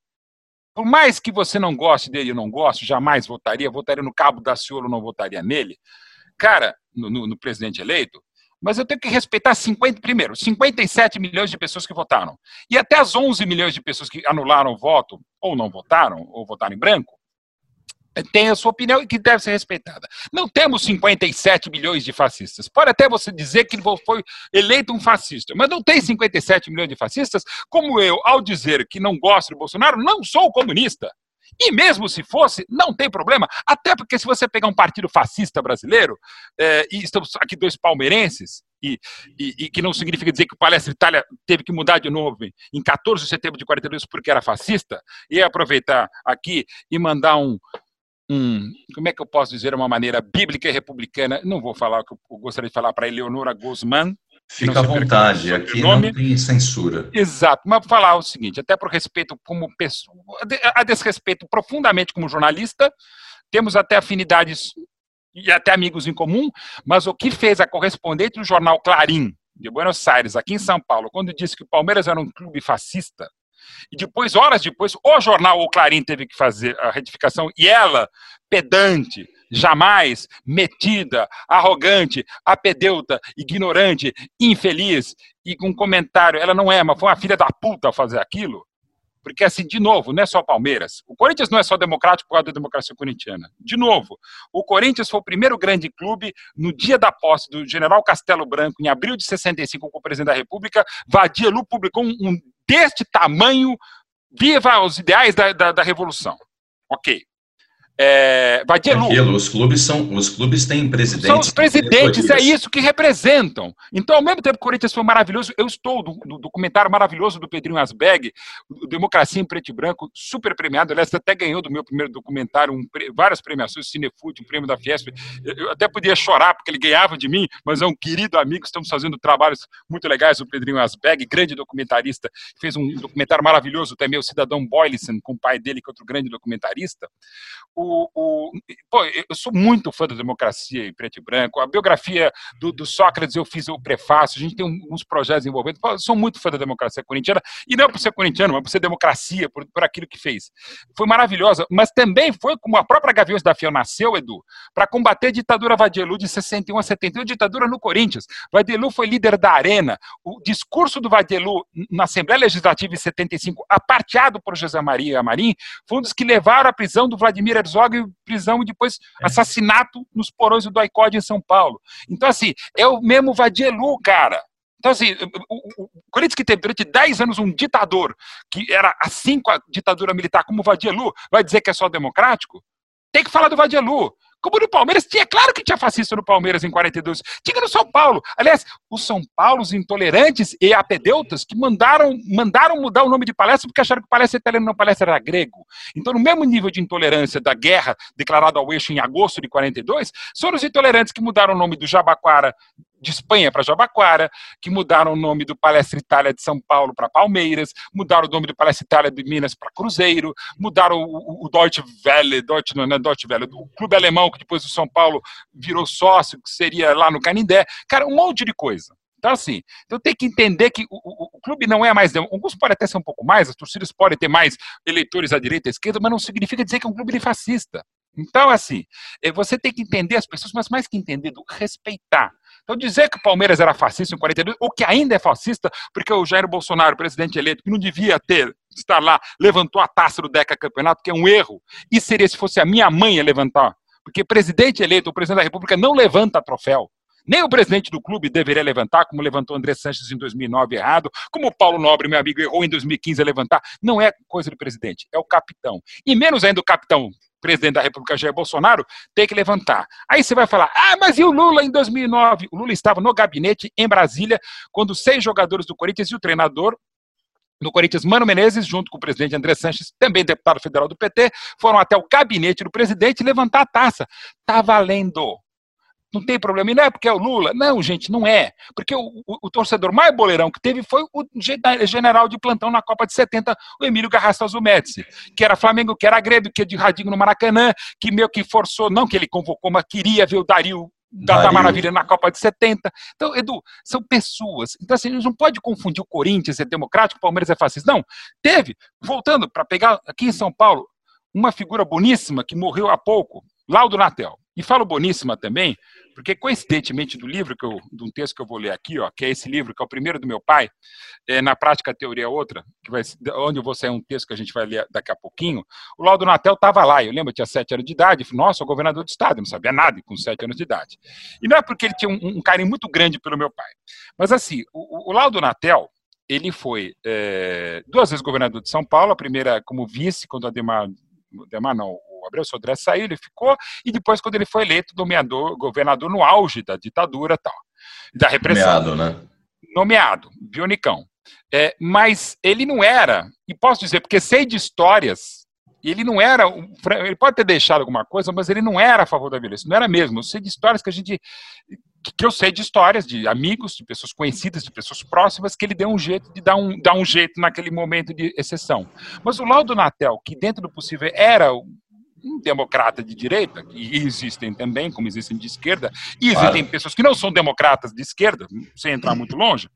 Por mais que você não goste dele, eu não gosto, jamais votaria, votaria no Cabo da Ciolo, não votaria nele cara no, no, no presidente eleito, mas eu tenho que respeitar 50, primeiro, 57 milhões de pessoas que votaram. E até as 11 milhões de pessoas que anularam o voto, ou não votaram, ou votaram em branco, eh, tem a sua opinião e que deve ser respeitada. Não temos 57 milhões de fascistas. Pode até você dizer que foi eleito um fascista, mas não tem 57 milhões de fascistas, como eu, ao dizer que não gosto do Bolsonaro, não sou comunista. E mesmo se fosse, não tem problema, até porque se você pegar um partido fascista brasileiro, é, e estamos aqui dois palmeirenses, e, e, e, que não significa dizer que o Palestra Itália teve que mudar de novo em 14 de setembro de 42 porque era fascista, e aproveitar aqui e mandar um, como é que eu posso dizer, uma maneira bíblica e republicana, não vou falar o que eu gostaria de falar para Eleonora Guzmán, Fica à vontade, aqui não tem censura. Exato, mas vou falar o seguinte, até por respeito como pessoa, a desrespeito profundamente como jornalista, temos até afinidades e até amigos em comum, mas o que fez a correspondente do jornal Clarim, de Buenos Aires, aqui em São Paulo, quando disse que o Palmeiras era um clube fascista, e depois, horas depois, o jornal O Clarim teve que fazer a retificação, e ela, pedante, jamais metida, arrogante, apedeuta, ignorante, infeliz e com um comentário, ela não é, mas foi uma filha da puta fazer aquilo. Porque, assim, de novo, não é só Palmeiras. O Corinthians não é só democrático por causa da democracia corintiana. De novo, o Corinthians foi o primeiro grande clube no dia da posse do general Castelo Branco, em abril de 65, com o presidente da República. Vadielu publicou um, um deste tamanho, viva os ideais da, da, da Revolução. Ok. É, Aquilo, os clubes são, os clubes têm presidentes. São os presidentes, é isso que representam. Então, ao mesmo tempo que o Corinthians foi maravilhoso, eu estou do, do documentário maravilhoso do Pedrinho Asbeg, Democracia em Preto e Branco, super premiado. Aliás, até ganhou do meu primeiro documentário um, várias premiações, Cinefood, um prêmio da Fiesp. Eu até podia chorar porque ele ganhava de mim, mas é um querido amigo. Estamos fazendo trabalhos muito legais. O Pedrinho Asbeg, grande documentarista, fez um documentário maravilhoso também, o Cidadão Boylisson, com o pai dele, que é outro grande documentarista. O, o, pô, eu sou muito fã da democracia em preto e branco. A biografia do, do Sócrates eu fiz o prefácio. A gente tem uns projetos envolvendo. Eu sou muito fã da democracia corintiana e não por ser corintiano, mas por ser democracia, por, por aquilo que fez. Foi maravilhosa, mas também foi como a própria Gaviões da Fiel nasceu, Edu, para combater a ditadura Vadielu de 61 a 71, ditadura no Corinthians. Vadielu foi líder da Arena. O discurso do Vadielu na Assembleia Legislativa em 75, aparteado por José Maria Amarim, foi um dos que levaram à prisão do Vladimir Herzog Herzog, prisão e depois é. assassinato nos porões do Doicode em São Paulo. Então, assim, é o mesmo Vadielu, cara. Então, assim, o, o Corinthians que teve durante 10 anos um ditador que era assim com a ditadura militar como o Vadielu, vai dizer que é só democrático? Tem que falar do Vadielu. Como no Palmeiras, tinha claro que tinha fascista no Palmeiras em 42. Tinha no São Paulo. Aliás, os São Paulos intolerantes e apedeutas que mandaram, mandaram mudar o nome de palestra porque acharam que palestra italiana não palestra era grego. Então, no mesmo nível de intolerância da guerra declarada ao eixo em agosto de 42, foram os intolerantes que mudaram o nome do Jabaquara de Espanha para Jabaquara, que mudaram o nome do Palestra Itália de São Paulo para Palmeiras, mudaram o nome do Palestra Itália de Minas para Cruzeiro, mudaram o, o, o Deutsche Welle, Deutsche, não, é Deutsche Welle, o clube alemão que depois o São Paulo virou sócio, que seria lá no Canindé, cara, um monte de coisa. Então, assim, então tem que entender que o, o, o, clube não é mais. Alguns podem até ser um pouco mais, as torcidas podem ter mais eleitores à direita e à esquerda, mas não significa dizer que é um clube fascista. Então, assim, é, você tem que entender as pessoas, mas mais que entender, respeitar. Então, dizer que o Palmeiras era fascista em 42, ou que ainda é fascista, porque o Jair Bolsonaro, presidente eleito, que não devia ter, estar lá, levantou a taça do Deca Campeonato, que é um erro. E seria se fosse a minha mãe a levantar. Porque presidente eleito, o presidente da República, não levanta troféu. Nem o presidente do clube deveria levantar, como levantou André Sanches em 2009 errado, como o Paulo Nobre, meu amigo, errou em 2015 a levantar. Não é coisa do presidente, é o capitão. E menos ainda o capitão presidente da República, Jair Bolsonaro, tem que levantar. Aí você vai falar, ah, mas e o Lula em 2009? O Lula estava no gabinete em Brasília, quando seis jogadores do Corinthians e o treinador do Corinthians, Mano Menezes, junto com o presidente André Sanches, também deputado federal do PT, foram até o gabinete do presidente levantar a taça. Tá valendo não tem problema. E não é porque é o Lula. Não, gente, não é. Porque o, o, o torcedor mais boleirão que teve foi o general de plantão na Copa de 70, o Emílio Garrastazu Médici, que era Flamengo, que era Grêmio, que é de radinho no Maracanã, que meio que forçou, não que ele convocou, mas queria ver o Dario da, da, Maravilha na Copa de 70. Então, Edu, são pessoas. Então, assim, a gente não pode confundir o Corinthians é democrático, o Palmeiras é fascista. Não, teve, voltando para pegar aqui em São Paulo, uma figura boníssima que morreu há pouco, Laudo Natel. E falo boníssima também, porque coincidentemente do livro que eu, de um texto que eu vou ler aqui, ó, que é esse livro que é o primeiro do meu pai, é, na prática a teoria é outra, que vai, onde eu vou sair um texto que a gente vai ler daqui a pouquinho. O Laudo Natel estava lá, eu lembro, eu tinha sete anos de idade, falei, nossa, o governador do estado, eu não sabia nada com sete anos de idade. E não é porque ele tinha um, um carinho muito grande pelo meu pai, mas assim, o, o Laudo Natel ele foi é, duas vezes governador de São Paulo, a primeira como vice, quando Ademar, Ademar não, o Sodré saiu, ele ficou, e depois, quando ele foi eleito nomeador, governador no auge da ditadura tal, da repressão. Nomeado, né? Nomeado, Bionicão. É, mas ele não era, e posso dizer, porque sei de histórias, ele não era, ele pode ter deixado alguma coisa, mas ele não era a favor da violência, não era mesmo. Eu sei de histórias que a gente, que eu sei de histórias de amigos, de pessoas conhecidas, de pessoas próximas, que ele deu um jeito de dar um, dar um jeito naquele momento de exceção. Mas o Laudo Natel, que dentro do possível era democrata de direita, e existem também, como existem de esquerda, e existem claro. pessoas que não são democratas de esquerda, sem entrar muito longe.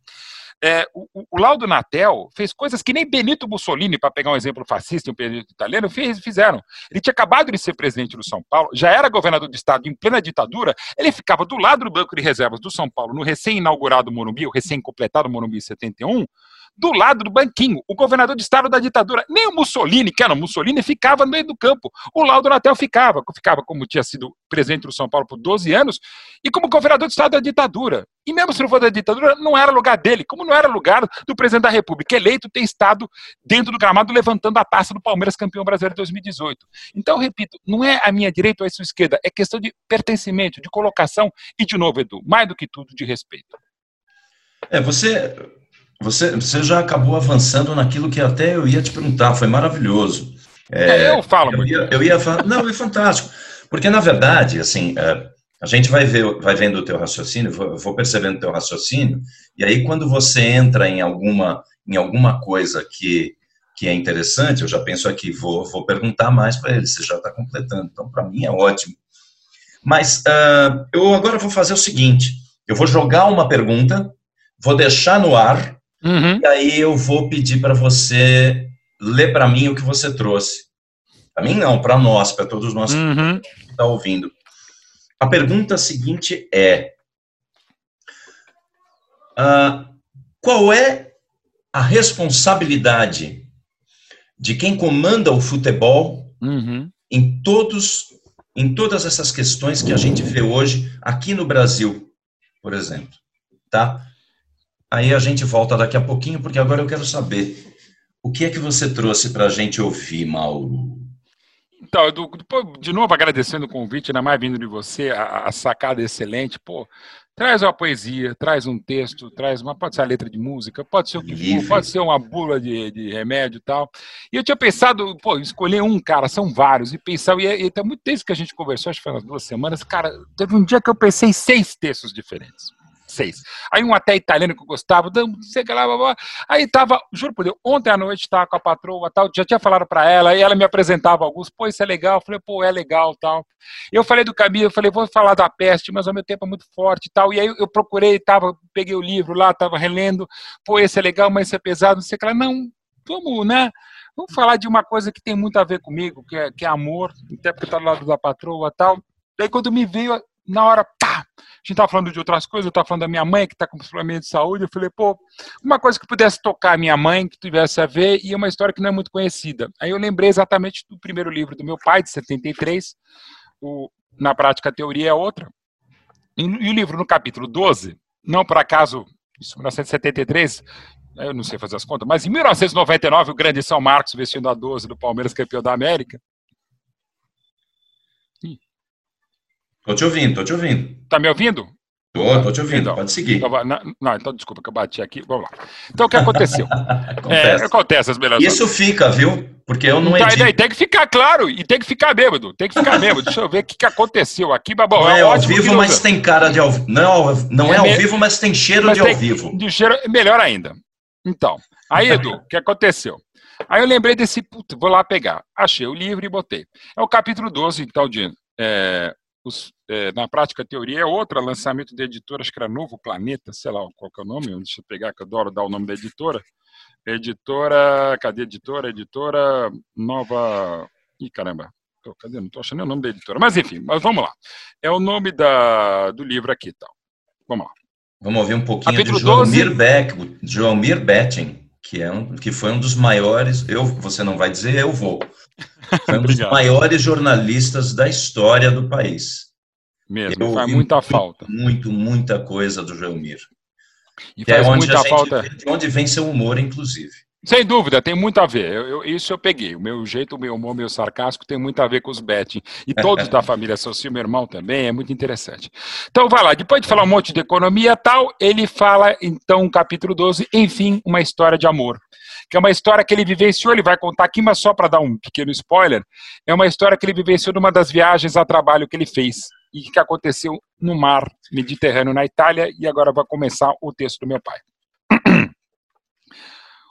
É, o, o, Laudo Natel fez coisas que nem Benito Mussolini, para pegar um exemplo fascista, um período italiano, fez, fizeram. Ele tinha acabado de ser presidente do São Paulo, já era governador do estado em plena ditadura, ele ficava do lado do Banco de Reservas do São Paulo, no recém-inaugurado Morumbi, o recém-completado Morumbi 71, do lado do banquinho, o governador de estado da ditadura. Nem o Mussolini, que era o Mussolini, ficava no meio do campo. O Laudo Natel ficava, ficava como tinha sido presidente do São Paulo por 12 anos, e como governador de estado da ditadura. E mesmo se não for da ditadura, não era lugar dele, como não era lugar do presidente da República eleito ter estado dentro do gramado levantando a taça do Palmeiras campeão brasileiro de 2018. Então, repito, não é a minha direita ou a sua esquerda, é questão de pertencimento, de colocação e, de novo, Edu, mais do que tudo, de respeito. É, você, você, você já acabou avançando naquilo que até eu ia te perguntar, foi maravilhoso. É, eu falo eu muito. Ia, eu ia falar, não, é fantástico. Porque, na verdade, assim, é, a gente vai, ver, vai vendo o teu raciocínio, vou, vou percebendo o teu raciocínio, e aí quando você entra em alguma, em alguma coisa que, que é interessante, eu já penso aqui, vou, vou perguntar mais para ele, você já está completando. Então, para mim é ótimo. Mas uh, eu agora vou fazer o seguinte: eu vou jogar uma pergunta, vou deixar no ar, uhum. e aí eu vou pedir para você ler para mim o que você trouxe. Para mim, não, para nós, para todos nós uhum. que estão tá ouvindo. A pergunta seguinte é: uh, qual é a responsabilidade de quem comanda o futebol uhum. em todos em todas essas questões que a gente vê hoje aqui no Brasil, por exemplo, tá? Aí a gente volta daqui a pouquinho, porque agora eu quero saber o que é que você trouxe para a gente ouvir, Mauro. Então, de novo agradecendo o convite, ainda mais vindo de você, a, a sacada excelente. Pô, traz uma poesia, traz um texto, traz uma, pode ser a letra de música, pode ser o que for, pode ser uma bula de, de remédio e tal. E eu tinha pensado, pô, escolher um, cara, são vários, e pensar, e, e tem muito texto que a gente conversou, acho que foi umas duas semanas, cara, teve um dia que eu pensei seis textos diferentes seis. Aí um até italiano que eu gostava, sei lá, blá, blá. aí tava, juro por Deus, ontem à noite tava com a patroa tal, já tinha falado para ela, e ela me apresentava alguns, pô, isso é legal, eu falei, pô, é legal tal. Eu falei do caminho, eu falei, vou falar da peste, mas ao meu tempo é muito forte tal, e aí eu procurei, tava, peguei o livro lá, tava relendo, pô, esse é legal, mas esse é pesado, não sei o que lá, não, vamos, né, vamos falar de uma coisa que tem muito a ver comigo, que é, que é amor, até porque tá do lado da patroa tal, daí quando me veio, na hora, a gente estava falando de outras coisas, eu estava falando da minha mãe que está com problema de saúde. Eu falei, pô, uma coisa que pudesse tocar a minha mãe, que tivesse a ver, e uma história que não é muito conhecida. Aí eu lembrei exatamente do primeiro livro do meu pai, de 73, o Na Prática a Teoria é Outra. E, o livro, no capítulo 12, não por acaso, isso, 1973, eu não sei fazer as contas, mas em 1999, o grande São Marcos vestindo a 12 do Palmeiras campeão da América, Tô te ouvindo, tô te ouvindo. Tá me ouvindo? Tô, tô te ouvindo, então, pode seguir. Então, não, não, então desculpa que eu bati aqui, vamos lá. Então o que aconteceu? acontece. É, acontece as melhores Isso fica, viu? Porque eu não então, edito. tem que ficar claro, e tem que ficar bêbado, tem que ficar bêbado. Deixa eu ver o que, que aconteceu aqui, Babão. Não é, é ao vivo, mas tem cara de ao vivo. Não, não é, é ao me... vivo, mas tem cheiro mas de tem, ao vivo. De cheiro, melhor ainda. Então, aí, Edu, o que aconteceu? Aí eu lembrei desse, puto, vou lá pegar. Achei o livro e botei. É o capítulo 12, então, de é, os, é, na prática, a teoria é outra, lançamento de editora, acho que era Novo Planeta, sei lá qual é o nome, deixa eu pegar, que eu adoro dar o nome da editora. Editora, cadê a editora? Editora Nova. Ih, caramba, tô, cadê? Não estou achando o nome da editora. Mas enfim, mas vamos lá. É o nome da, do livro aqui tal. Vamos lá. Vamos ouvir um pouquinho Capítulo de Joelmir 12... Beck, Joelmir Betting, que, é um, que foi um dos maiores. Eu, você não vai dizer, eu vou. Foi um dos maiores jornalistas da história do país. Mesmo, faz muita muito, falta. Muito, muita coisa do Gelmir. E faz é onde muita falta. Vê, de onde vem seu humor, inclusive. Sem dúvida, tem muito a ver. Eu, eu, isso eu peguei. O meu jeito, o meu humor, meu sarcástico tem muito a ver com os betting. E todos da família Socio, meu irmão também, é muito interessante. Então, vai lá. Depois de falar um monte de economia e tal, ele fala, então, capítulo 12, enfim, uma história de amor que é uma história que ele vivenciou, ele vai contar aqui, mas só para dar um pequeno spoiler, é uma história que ele vivenciou numa das viagens a trabalho que ele fez e que aconteceu no mar Mediterrâneo na Itália, e agora vai começar o texto do meu pai.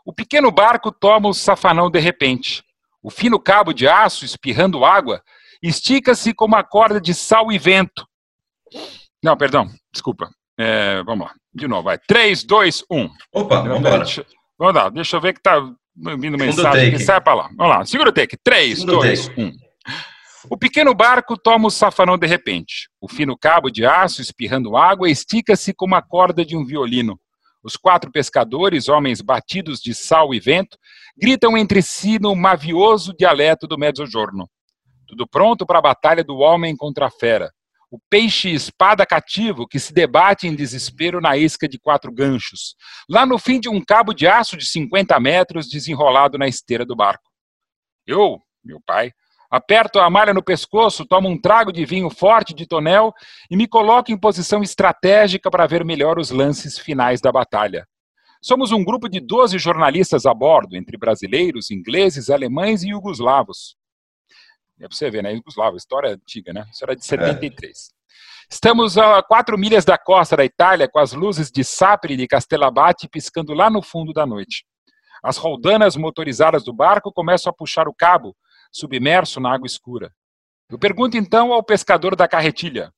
O pequeno barco toma o safanão de repente. O fino cabo de aço, espirrando água, estica-se como uma corda de sal e vento. Não, perdão, desculpa. É, vamos lá, de novo, vai. 3, 2, 1. Opa, vamos embora. Vamos lá, deixa eu ver que tá vindo mensagem aqui. Sai para lá. Vamos lá, segura o take. 3, 2, 1. O pequeno barco toma o safanão de repente. O fino cabo de aço espirrando água estica-se como a corda de um violino. Os quatro pescadores, homens batidos de sal e vento, gritam entre si no mavioso dialeto do Mezzogiorno. Tudo pronto para a batalha do homem contra a fera. O peixe espada cativo que se debate em desespero na isca de quatro ganchos, lá no fim de um cabo de aço de 50 metros desenrolado na esteira do barco. Eu, meu pai, aperto a malha no pescoço, tomo um trago de vinho forte de tonel e me coloco em posição estratégica para ver melhor os lances finais da batalha. Somos um grupo de 12 jornalistas a bordo, entre brasileiros, ingleses, alemães e jugoslavos. É para você ver, né? Yugoslavo, história antiga, né? Isso era de 73. É. Estamos a quatro milhas da costa da Itália, com as luzes de Sapri e de Castellabate piscando lá no fundo da noite. As roldanas motorizadas do barco começam a puxar o cabo, submerso na água escura. Eu pergunto então ao pescador da carretilha: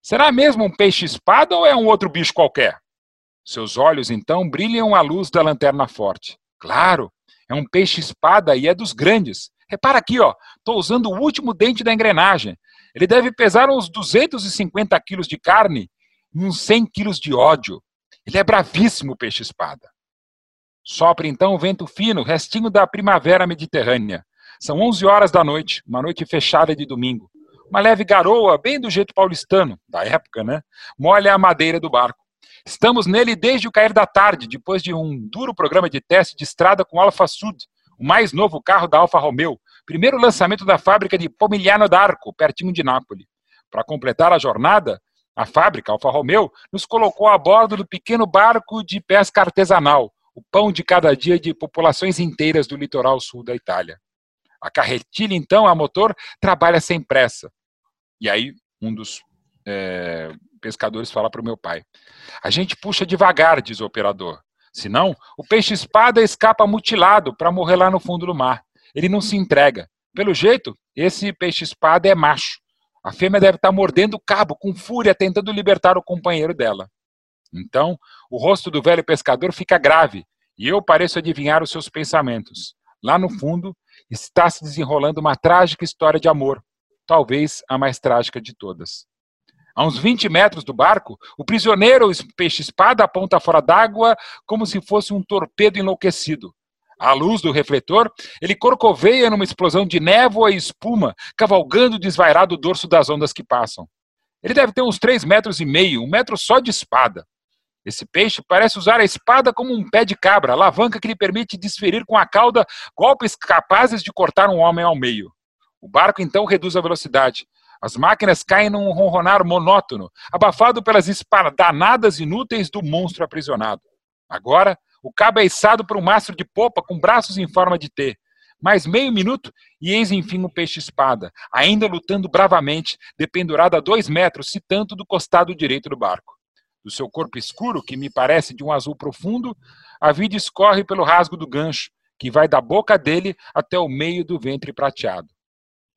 será mesmo um peixe-espada ou é um outro bicho qualquer? Seus olhos então brilham à luz da lanterna forte. Claro, é um peixe-espada e é dos grandes. Repara aqui, ó, estou usando o último dente da engrenagem. Ele deve pesar uns 250 quilos de carne e uns 100 quilos de ódio. Ele é bravíssimo, peixe-espada. Sopra então o vento fino, restinho da primavera mediterrânea. São 11 horas da noite, uma noite fechada de domingo. Uma leve garoa, bem do jeito paulistano, da época, né? Molha a madeira do barco. Estamos nele desde o cair da tarde, depois de um duro programa de teste de estrada com Alfa Sud, o mais novo carro da Alfa Romeo, primeiro lançamento da fábrica de Pomigliano d'Arco, pertinho de Nápoles. Para completar a jornada, a fábrica Alfa Romeo nos colocou a bordo do pequeno barco de pesca artesanal, o pão de cada dia de populações inteiras do litoral sul da Itália. A carretilha, então, a motor, trabalha sem pressa. E aí, um dos é, pescadores fala para o meu pai: A gente puxa devagar, diz o operador. Senão, o peixe-espada escapa mutilado para morrer lá no fundo do mar. Ele não se entrega. Pelo jeito, esse peixe-espada é macho. A fêmea deve estar tá mordendo o cabo com fúria, tentando libertar o companheiro dela. Então, o rosto do velho pescador fica grave e eu pareço adivinhar os seus pensamentos. Lá no fundo, está se desenrolando uma trágica história de amor, talvez a mais trágica de todas. A uns 20 metros do barco, o prisioneiro peixe-espada aponta fora d'água como se fosse um torpedo enlouquecido. À luz do refletor, ele corcoveia numa explosão de névoa e espuma, cavalgando desvairado o dorso das ondas que passam. Ele deve ter uns três metros e meio, um metro só de espada. Esse peixe parece usar a espada como um pé de cabra, alavanca que lhe permite desferir com a cauda golpes capazes de cortar um homem ao meio. O barco então reduz a velocidade. As máquinas caem num ronronar monótono, abafado pelas espadanadas inúteis do monstro aprisionado. Agora, o cabo é içado por um mastro de popa com braços em forma de T. Mais meio minuto e eis enfim o peixe-espada, ainda lutando bravamente, dependurado a dois metros, se tanto do costado direito do barco do seu corpo escuro, que me parece de um azul profundo, a vida escorre pelo rasgo do gancho, que vai da boca dele até o meio do ventre prateado.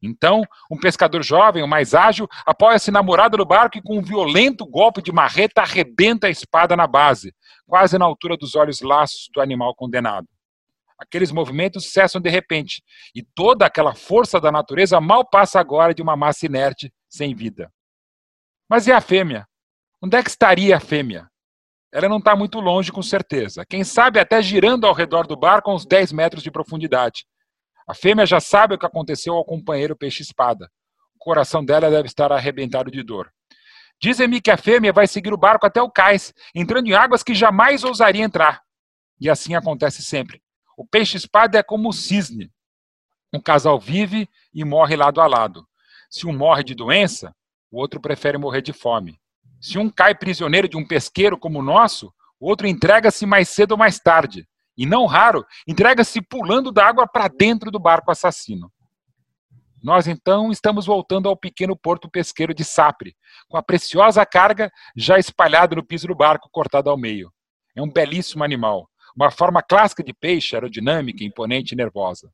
Então, um pescador jovem, o mais ágil, apoia-se na morada do barco e, com um violento golpe de marreta, arrebenta a espada na base, quase na altura dos olhos laços do animal condenado. Aqueles movimentos cessam de repente, e toda aquela força da natureza mal passa agora de uma massa inerte, sem vida. Mas e a fêmea? Onde é que estaria a fêmea? Ela não está muito longe, com certeza. Quem sabe até girando ao redor do barco a uns 10 metros de profundidade. A fêmea já sabe o que aconteceu ao companheiro peixe-espada. O coração dela deve estar arrebentado de dor. Dizem-me que a fêmea vai seguir o barco até o cais, entrando em águas que jamais ousaria entrar. E assim acontece sempre. O peixe-espada é como o cisne. Um casal vive e morre lado a lado. Se um morre de doença, o outro prefere morrer de fome. Se um cai prisioneiro de um pesqueiro como o nosso, o outro entrega-se mais cedo ou mais tarde. E não raro, entrega-se pulando da água para dentro do barco assassino. Nós então estamos voltando ao pequeno porto pesqueiro de Sapre, com a preciosa carga já espalhada no piso do barco cortado ao meio. É um belíssimo animal, uma forma clássica de peixe, aerodinâmica, imponente e nervosa.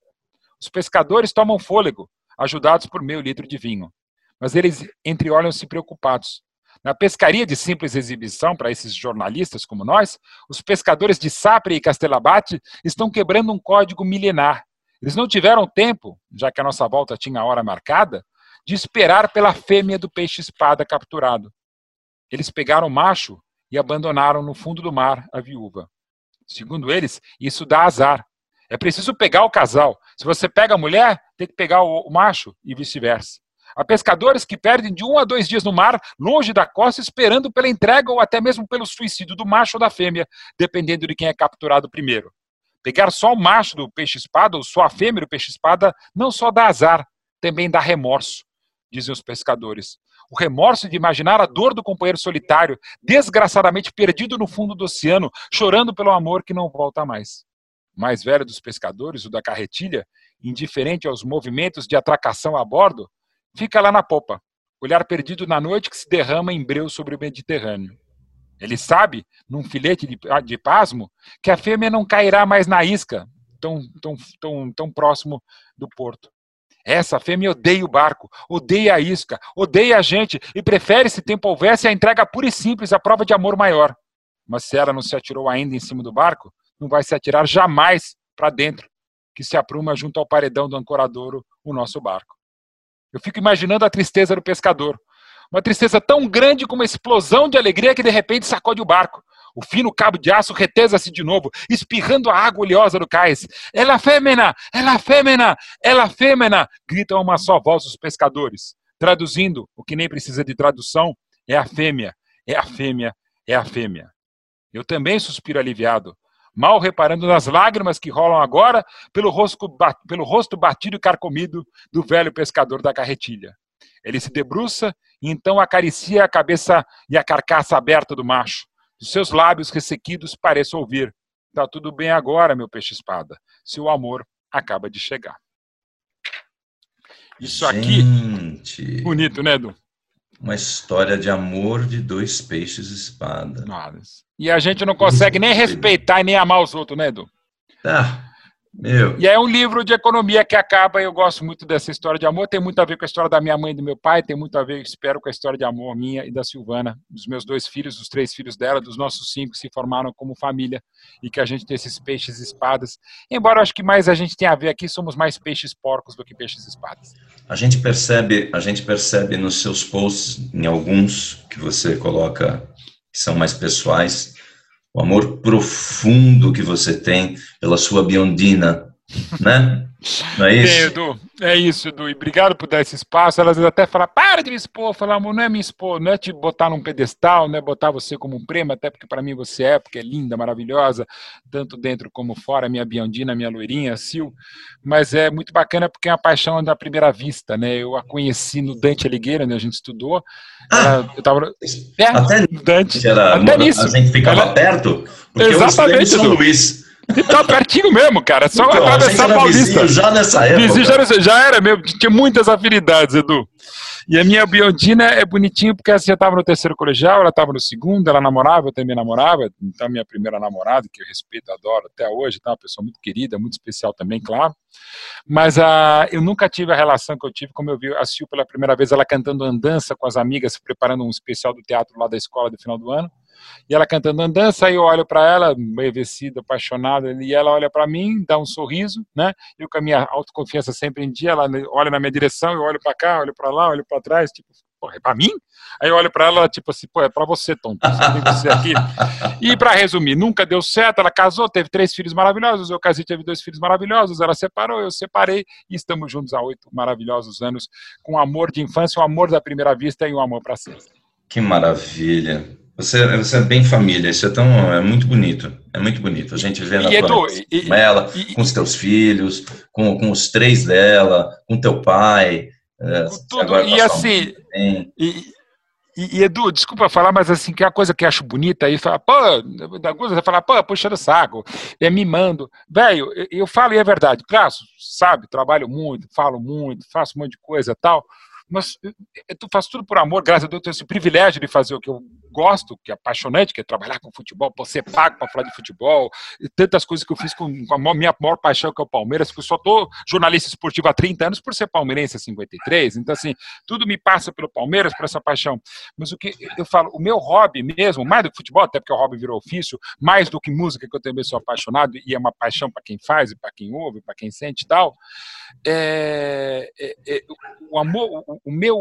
Os pescadores tomam fôlego, ajudados por meio litro de vinho. Mas eles entreolham-se preocupados. Na pescaria de simples exibição para esses jornalistas como nós, os pescadores de Sapre e Castelabate estão quebrando um código milenar. Eles não tiveram tempo, já que a nossa volta tinha a hora marcada, de esperar pela fêmea do peixe-espada capturado. Eles pegaram o macho e abandonaram no fundo do mar a viúva. Segundo eles, isso dá azar. É preciso pegar o casal. Se você pega a mulher, tem que pegar o, macho e vice-versa. Há pescadores que perdem de um a dois dias no mar, longe da costa, esperando pela entrega ou até mesmo pelo suicídio do macho ou da fêmea, dependendo de quem é capturado primeiro. Pegar só o macho do peixe-espada ou só a fêmea do peixe-espada não só dá azar, também dá remorso, dizem os pescadores. O remorso de imaginar a dor do companheiro solitário, desgraçadamente perdido no fundo do oceano, chorando pelo amor que não volta mais. O mais velho dos pescadores, o da carretilha, indiferente aos movimentos de atracação a bordo, fica lá na popa, olhar perdido na noite que se derrama em breu sobre o Mediterrâneo. Ele sabe, num filete de, ah, de pasmo, que a fêmea não cairá mais na isca, tão, tão, tão, tão próximo do porto. Essa fêmea odeia o barco, odeia a isca, odeia a gente e prefere, se tempo houvesse, a entrega pura e simples, a prova de amor maior. Mas se ela não se atirou ainda em cima do barco, não vai se atirar jamais para dentro, que se apruma junto ao paredão do ancoradouro o nosso barco. Eu fico imaginando a tristeza do pescador. Uma tristeza tão grande como uma explosão de alegria que de repente sacode o barco. O fino cabo de aço retesa-se de novo, espirrando a água oleosa do cais. Ela fêmea! Ela fêmea! Ela fêmea! Gritam a uma só voz os pescadores. Traduzindo, o que nem precisa de tradução, é a fêmea, é a fêmea, é a fêmea. Eu também suspiro aliviado, mal reparando nas lágrimas que rolam agora pelo rosto, pelo rosto batido e carcomido do velho pescador da carretilha. Ele se debruça e então acaricia a cabeça e a carcaça aberta do macho. Dos seus lábios ressequidos parece ouvir: Tá tudo bem agora, meu peixe-espada. Seu amor acaba de chegar. Isso Gente, aqui. Bonito, né, Edu? Uma história de amor de dois peixes-espada. E a gente não consegue nem respeitar e nem amar os outros, né, Edu? Ah, meu. E é um livro de economia que acaba, eu gosto muito dessa história de amor, tem muito a ver com a história da minha mãe e do meu pai, tem muito a ver, espero, com a história de amor minha e da Silvana, dos meus dois filhos, dos três filhos dela, dos nossos cinco que se formaram como família e que a gente tem esses peixes espadas. Embora eu acho que mais a gente tenha a ver aqui, somos mais peixes porcos do que peixes espadas. A gente percebe, a gente percebe nos seus posts, em alguns que você coloca que são mais pessoais, o amor profundo que você tem pela sua biondina, né? Não é isso? Edu, é isso, Edu. E obrigado por dar esse espaço. Elas até falam, para de me expor. Falar, não é me expor, não é te botar num pedestal, não é botar você como um prêmio, até porque para mim você é, porque é linda, maravilhosa, tanto dentro como fora, minha biondina, minha loirinha, a Sil. Mas é muito bacana porque é uma paixão da primeira vista, né? Eu a conheci no Dante Alighieri, onde a gente estudou. Ah, eu tava é, até Dante. Era, até nisso. A gente ficava Ela... perto, porque Exatamente, eu São Luís. Então, pertinho mesmo, cara. Só então, atravessar a Paulista. já nessa época. Vizinho já, já, era mesmo. Tinha muitas afinidades, Edu. E a minha Biondina é bonitinho porque assim, eu estava no terceiro colegial, ela estava no segundo, ela namorava, eu também namorava. Então, minha primeira namorada, que eu respeito, adoro até hoje, tá? Uma pessoa muito querida, muito especial também, claro. Mas uh, eu nunca tive a relação que eu tive, como eu vi a Sil pela primeira vez, ela cantando andança com as amigas, preparando um especial do teatro lá da escola do final do ano e ela cantando andança, aí eu olho para ela, vestida, apaixonada, e ela olha para mim, dá um sorriso, né? Eu com a minha autoconfiança sempre em dia, ela olha na minha direção, eu olho para cá, olho para lá, olho para trás, tipo, é para mim? Aí eu olho para ela, tipo assim, pô, é para você, tonto, você tem aqui. E para resumir, nunca deu certo, ela casou, teve três filhos maravilhosos, eu casei, teve dois filhos maravilhosos, ela separou, eu separei, e estamos juntos há oito maravilhosos anos, com amor de infância, o amor da primeira vista e o amor para sempre. Que maravilha. Você, você é bem família, isso é tão é muito bonito, é muito bonito. A gente vê na Edu, com ela, e, com os teus filhos, com, com os três dela, com teu pai. É, tudo, e assim, e, e, Edu, desculpa falar, mas assim, que é a coisa que eu acho bonita aí, fala, pô, da coisa, você fala, pô, puxando saco, é mimando. Velho, eu, eu falo e é verdade, claro, sabe, trabalho muito, falo muito, faço um monte de coisa tal, mas eh, eh, tu faz tudo por amor, graças a Deus, eu tenho esse privilégio de fazer o que eu gosto, que é apaixonante, que é trabalhar com futebol, ser pago para falar de futebol, tantas coisas que eu fiz com, a minha maior paixão, que é o Palmeiras, porque eu só tô jornalista esportivo há 30 anos por ser palmeirense há 53, então assim, tudo me passa pelo Palmeiras, por essa paixão. Mas o que eu falo, o meu hobby mesmo, mais do que futebol, até porque o hobby virou ofício, mais do que música, que eu também sou apaixonado, e é uma paixão para quem faz, para quem ouve, para quem sente e tal, é, é, é, o amor, o, meu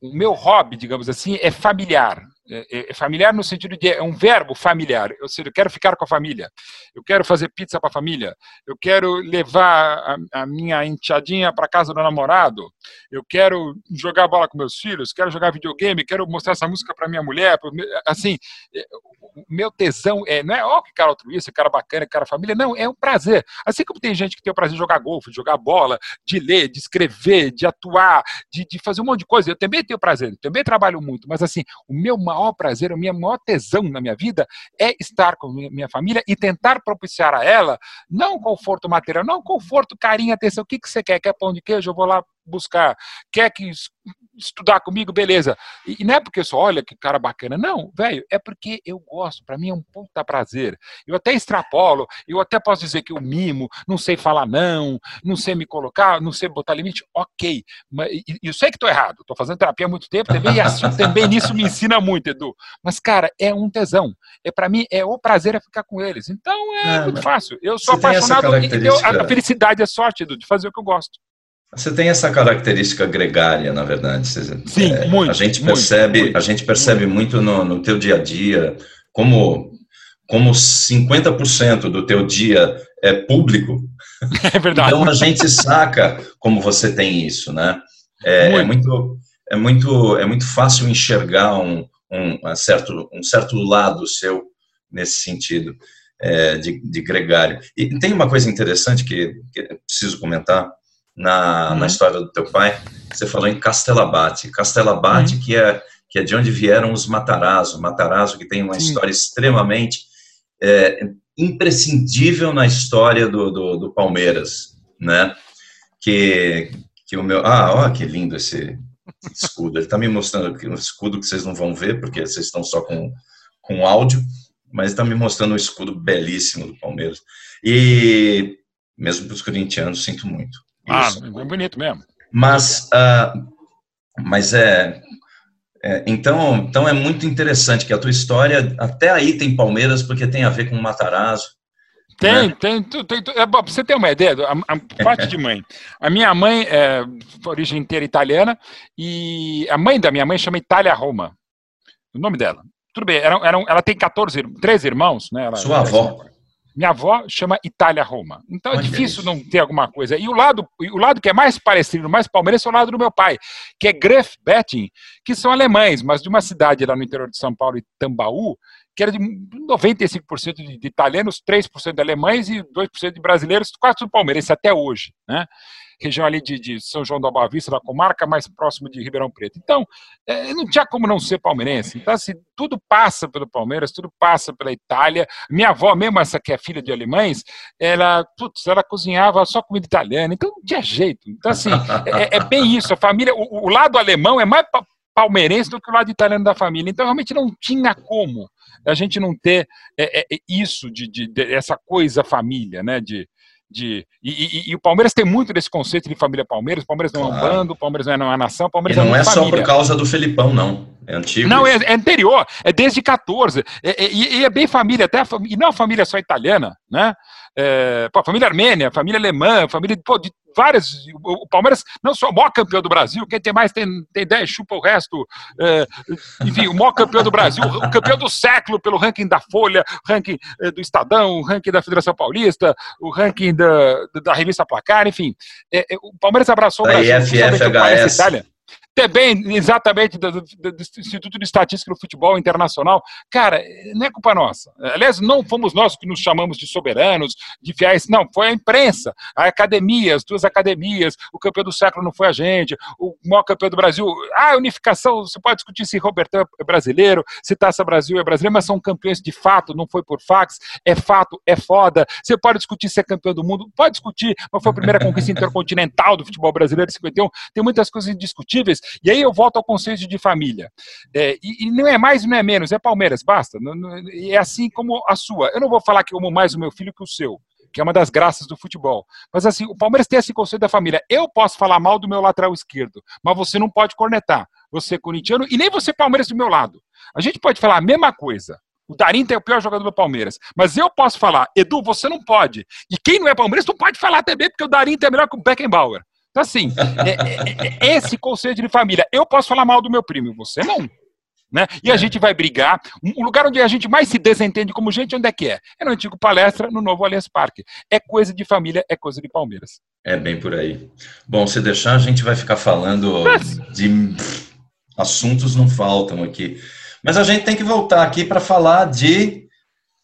o meu hobby, digamos assim, é familiar. É, é, familiar no sentido de é um verbo familiar. Ou seja, eu quero ficar com a família, eu quero fazer pizza para a família, eu quero levar a, a minha enteadinha para casa do namorado, eu quero jogar bola com meus filhos, quero jogar videogame, quero mostrar essa música para minha mulher. Assim, é, o meu tesão é, não é, ó, que cara altruísta, cara bacana, cara família, não, é um prazer. Assim como tem gente que tem o prazer de jogar golfe, de jogar bola, de ler, de escrever, de atuar, de, de fazer um monte de coisa, eu também tenho prazer, também trabalho muito, mas assim, o meu maior prazer, o meu maior tesão na minha vida é estar com minha família e tentar propiciar a ela, não conforto material, não conforto, carinho, atenção, o que, que você quer? Quer pão de queijo? Eu vou lá buscar. Quer que estudar comigo, beleza. E, não é porque eu só, olha que cara bacana. Não, velho, é porque eu gosto. Para mim é um puta prazer. Eu até extrapolo, eu até posso dizer que eu mimo, não sei falar não, não sei me colocar, não sei botar limite. Ok. Mas eu sei que estou errado. Estou fazendo terapia há muito tempo também, e assim, também nisso me ensina muito, Edu. Mas, cara, é um tesão. É para mim, é o prazer é ficar com eles. Então é, é muito fácil. Eu sou apaixonado e a felicidade é sorte, Edu, de fazer o que eu gosto. Você tem essa característica gregária, na verdade. Sim, é, muito. A gente percebe, muito, a gente percebe muito, muito no, no teu dia a dia como como 50% do teu dia é público. É verdade. Então a gente saca como você tem isso, né? É, é muito. é muito é muito fácil enxergar um, um, certo um certo lado seu nesse sentido é, de, de gregário. E tem uma coisa interessante que, que preciso comentar na, uhum. na história do teu pai, você falou em Castelabate. Castelabate, uhum. que, é, que é de onde vieram os Matarazzo. Matarazzo que tem uma Sim. história extremamente é, imprescindível na história do, do, do, Palmeiras, né? Que, que o meu... Ah, olha que lindo esse escudo. Ele está me mostrando aqui um escudo que vocês não vão ver, porque vocês estão só com, com áudio, mas está me mostrando um escudo belíssimo do Palmeiras. E mesmo para os corintianos, sinto muito. Ah, é bonito mesmo. Mas, uh, mas é, é, então, então é muito interessante que a tua história até aí tem Palmeiras porque tem a ver com o Matarazzo. Tem, né? tem, tem, tem, é, você ter uma ideia, a, a parte de mãe. A minha mãe é de origem inteira italiana e a mãe da minha mãe chama Itália Roma. O nome dela. Tudo bem, era, era, ela tem 14, 13 irmãos, né? Ela, Sua avó. Minha avó chama Itália-Roma. Então é difícil não ter alguma coisa. E o lado, o lado que é mais parecido, mais palmeirense, é o lado do meu pai, que é Gref Betting, que são alemães, mas de uma cidade lá no interior de São Paulo, Itambaú, que era de 95% de, de italianos, 3% de alemães e 2% de brasileiros, quase tudo palmeirense até hoje. Né? Região ali de, de São João da Boa Vista, da comarca, mais próximo de Ribeirão Preto. Então, é, não tinha como não ser palmeirense. Então, assim, tudo passa pelo Palmeiras, tudo passa pela Itália. Minha avó, mesmo essa que é filha de alemães, ela, putz, ela cozinhava só comida italiana, então não tinha jeito. Então, assim, é, é bem isso. A família, o, o lado alemão é mais palmeirense do que o lado italiano da família. Então, realmente não tinha como a gente não ter é, é, isso de, de, de, essa coisa família, né? De, de e, e, e, o Palmeiras tem muito desse conceito de família Palmeiras. O Palmeiras não é um bando, o Palmeiras não é uma nação, o Palmeiras e não é, é só por causa do Felipão, não. É antigo. Não, é, é, anterior, é desde 14. É, é, e é bem família, até e não é uma família só italiana, né? É, pô, família armênia, família alemã, família pô, de várias. O, Palmeiras não só o maior campeão do Brasil, quem tem mais tem, tem 10, chupa o resto. É, enfim, o maior campeão do Brasil, o campeão do século pelo ranking da Folha, ranking é, do Estadão, o ranking da Federação Paulista, o ranking da, da revista Placar, enfim. É, é o Palmeiras abraçou o Brasil. IFFHS. Itália também, exatamente, do, do, do, Instituto de Estatística do Futebol Internacional. Cara, não é culpa nossa. Aliás, não fomos nós que nos chamamos de soberanos, de fiéis, não, foi a imprensa, a academia, as duas academias, o campeão do século não foi a gente, o maior campeão do Brasil. Ah, unificação, você pode discutir se Robertão é brasileiro, se Taça Brasil é brasileiro, mas são campeões de fato, não foi por fax, é fato, é foda. Você pode discutir se é campeão do mundo, pode discutir, mas foi a primeira conquista intercontinental do futebol brasileiro de 51. Tem muitas coisas indiscutíveis e aí eu volto ao conceito de família. É, e, e, não é mais, não é menos, é Palmeiras, basta. Não, não, é assim como a sua. Eu não vou falar que eu amo mais o meu filho que o seu, que é uma das graças do futebol. Mas assim, o Palmeiras tem esse conceito da família. Eu posso falar mal do meu lateral esquerdo, mas você não pode cornetar. Você é corintiano e nem você Palmeiras do meu lado. A gente pode falar a mesma coisa. O Darinta é o pior jogador do Palmeiras. Mas eu posso falar, Edu, você não pode. E quem não é Palmeiras não pode falar também, porque o Darinta é melhor que o Beckenbauer. Então, assim, é, é, é, esse conceito de família. Eu posso falar mal do meu primo, você não. Né? E a é. gente vai brigar. O lugar onde a gente mais se desentende como gente, onde é que é? É no antigo palestra, no novo Allianz Parque. É coisa de família, é coisa de Palmeiras. É bem por aí. Bom, se deixar, a gente vai ficar falando de assuntos não faltam aqui. Mas a gente tem que voltar aqui para falar de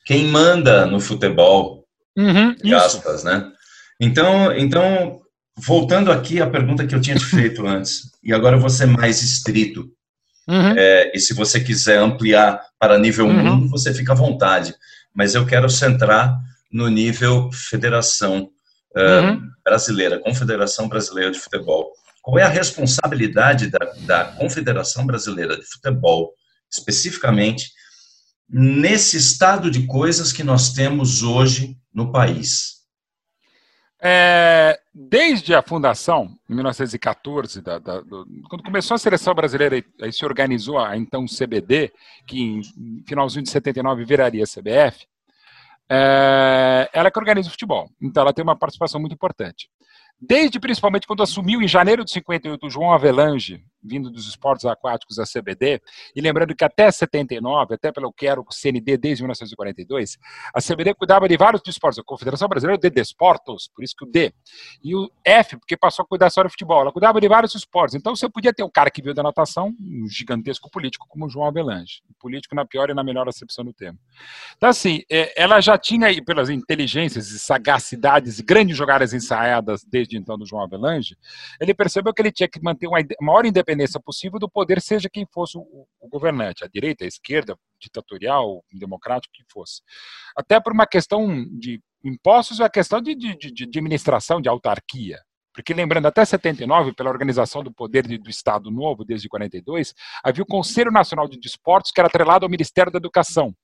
quem manda no futebol. Uhum, aspas, né? Então, então, voltando aqui à pergunta que eu tinha te feito antes, e agora eu vou ser mais estrito. Uhum. É, e se você quiser ampliar para nível uhum. 1, você fica à vontade. Mas eu quero centrar no nível federação uh, brasileira, Confederação Brasileira de Futebol. Qual é a responsabilidade da, da Confederação Brasileira de Futebol, especificamente, nesse estado de coisas que nós temos hoje no país? É, desde a fundação, em 1914, da, da, do, quando começou a seleção brasileira e se organizou a então CBD, que em finalzinho de 79 viraria CBF, é, ela é que organiza o futebol. Então ela tem uma participação muito importante. Desde principalmente quando assumiu em janeiro de 58 o João Avelange, vindo dos esportes aquáticos da CBD, e lembrando que até 79, até pelo que era o CND desde 1942, a CBD cuidava de vários esportes, a Confederação Brasileira de Desportos, por isso que o D, e o F, porque passou a cuidar só do futebol, ela cuidava de vários esportes, então você podia ter um cara que veio da natação, um gigantesco político como o João Avelange, político na pior e na melhor acepção do termo. Então assim, é, ela já tinha, pelas inteligências e sagacidades, grandes jogadas ensaiadas desde então do João Avelange, ele percebeu que ele tinha que manter uma maior independência independência possível do poder, seja quem fosse o, o governante, a direita, a esquerda, ditatorial, democrático, que fosse. Até por uma questão de impostos, é a questão de, de, de administração, de autarquia. Porque, lembrando, até 79, pela organização do poder do Estado Novo, desde 42, havia o Conselho Nacional de Desportos, que era atrelado ao Ministério da Educação.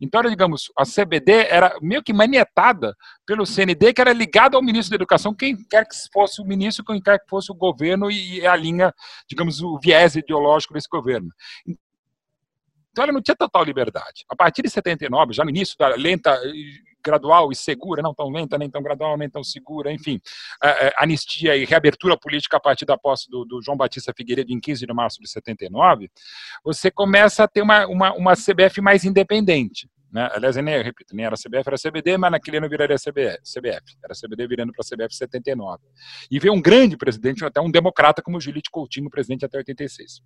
Então, digamos, a CBD era meio que manietada pelo CND, que era ligado ao ministro da Educação, quem quer que fosse o ministro, quem quer que fosse o governo e a linha, digamos, o viés ideológico desse governo. Então, ela não tinha total liberdade. A partir de 79, já no início da lenta gradual e segura, não tão lenta, nem tão gradual, nem tão segura, enfim, anistia e reabertura política a partir da posse do, do, João Batista Figueiredo em 15 de março de 79, você começa a ter uma, uma, uma CBF mais independente. Né? Aliás, nem, eu repito, nem era CBF, era CBD, mas naquele ano viraria CBF, CBF. Era CBD virando para CBF 79. E veio um grande presidente, até um democrata como Julite Coutinho, presidente até 86.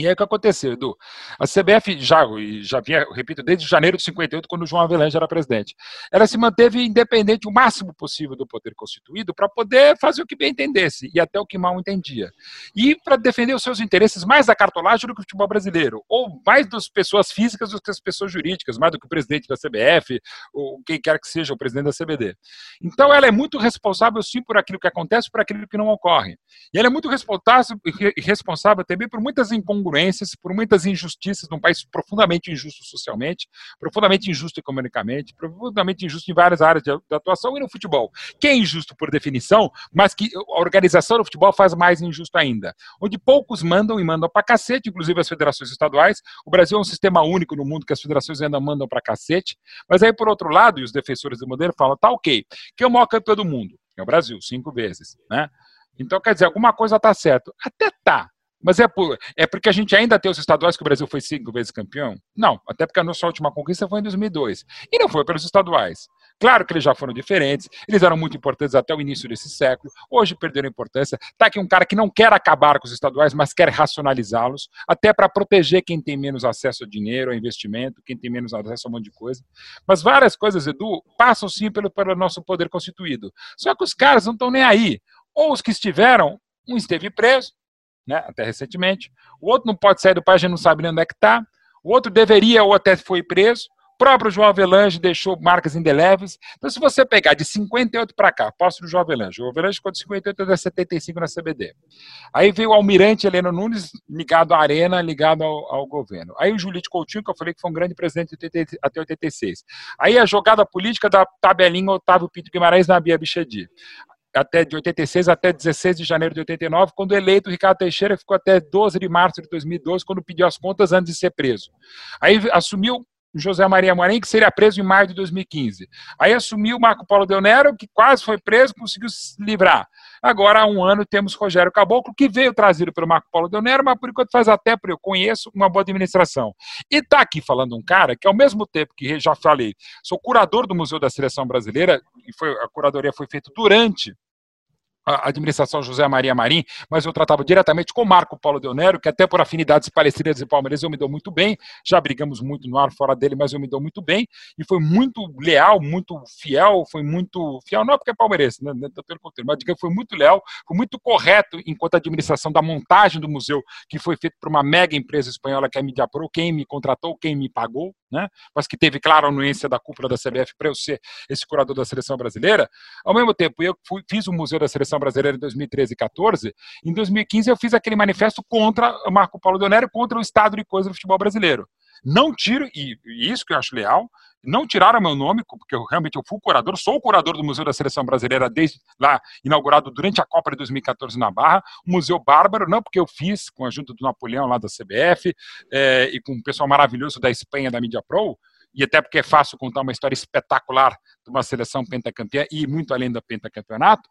E aí o que aconteceu, Edu? A CBF já, já vinha, repito, desde janeiro de 58, quando o João Avelange era presidente. Ela se manteve independente o máximo possível do poder constituído para poder fazer o que bem entendesse e até o que mal entendia. E para defender os seus interesses mais da cartolagem do que o futebol brasileiro, ou mais das pessoas físicas do que as pessoas jurídicas, mais do que o presidente da CBF, ou quem quer que seja o presidente da CBD. Então ela é muito responsável sim por aquilo que acontece, por aquilo que não ocorre. E ela é muito responsável, responsável também por muitas incongruências incongruências, por muitas injustiças num país profundamente injusto socialmente, profundamente injusto economicamente, profundamente injusto em várias áreas de, de atuação e no futebol, que é injusto por definição, mas que a organização do futebol faz mais injusto ainda. Onde poucos mandam e mandam pra cacete, inclusive as federações estaduais. O Brasil é um sistema único no mundo que as federações ainda mandam pra cacete. Mas aí, por outro lado, e os defensores do modelo falam, tá ok, que é o maior campeão do mundo? É o Brasil, cinco vezes, né? Então, quer dizer, alguma coisa está certo. Até tá. Mas é, por, é porque a gente ainda tem os estaduais que o Brasil foi cinco vezes campeão? Não, até porque a nossa última conquista foi em 2002. E não foi pelos estaduais. Claro que eles já foram diferentes, eles eram muito importantes até o início desse século, hoje perderam importância. Está aqui um cara que não quer acabar com os estaduais, mas quer racionalizá-los, até para proteger quem tem menos acesso a dinheiro, a investimento, quem tem menos acesso a um monte de coisa. Mas várias coisas, Edu, passam sim pelo, pelo nosso poder constituído. Só que os caras não estão nem aí. Ou os que estiveram, um esteve preso, né, até recentemente. O outro não pode sair do país, a gente não sabe nem onde é que está. O outro deveria ou até foi preso. O próprio João Avelange deixou marcas indeléveis. Então, se você pegar de 58 para cá, posso do João Avelange. O Avelange ficou de 58 até 75 na CBD. Aí veio o Almirante Heleno Nunes, ligado à Arena, ligado ao, ao governo. Aí o Julite Coutinho, que eu falei que foi um grande presidente até 86. Aí a jogada política da tabelinha Otávio Pinto Guimarães na Bia Bichedi até de 86 até 16 de janeiro de 89, quando eleito, Ricardo Teixeira ficou até 12 de março de 2012, quando pediu as contas antes de ser preso. Aí assumiu José Maria Marim, que seria preso em maio de 2015. Aí assumiu Marco Paulo Del Nero, que quase foi preso, conseguiu se livrar. Agora, há um ano, temos Rogério Caboclo, que veio trazido pelo Marco Paulo Del Nero, mas por enquanto faz até, porque eu conheço, uma boa administração. E está aqui falando um cara que, ao mesmo tempo que já falei, sou curador do Museu da Seleção Brasileira, e foi, a curadoria foi feita durante a administração José Maria Marim, mas eu tratava diretamente com Marco Paulo Del Nero, que até por afinidades palestinas e palmeirenses eu me dou muito bem, já brigamos muito no ar fora dele, mas eu me dou muito bem, e foi muito leal, muito fiel, foi muito fiel, não é porque é palmeirense, né, pelo contrário, mas diga foi muito leal, foi muito correto enquanto administração da montagem do museu, que foi feito por uma mega empresa espanhola que é a Mediapro, quem me contratou, quem me pagou, né, mas que teve clara anuência da cúpula da CBF para eu ser esse curador da seleção brasileira, ao mesmo tempo eu fui, fiz o Museu da Seleção Brasileira em 2013 e 14, em 2015 eu fiz aquele manifesto contra Marco Paulo Donero, contra o estado de coisa do futebol brasileiro. Não tiro, e, isso que eu acho leal, não tiraram meu nome, porque eu realmente eu fui curador, sou o curador do Museu da Seleção Brasileira desde lá, inaugurado durante a Copa de 2014 na Barra, um museu bárbaro, não porque eu fiz com a ajuda do Napoleão lá da CBF é, e com um pessoal maravilhoso da Espanha, da Media Pro, e até porque é fácil contar uma história espetacular de uma seleção pentacampeã e muito além do pentacampeonato,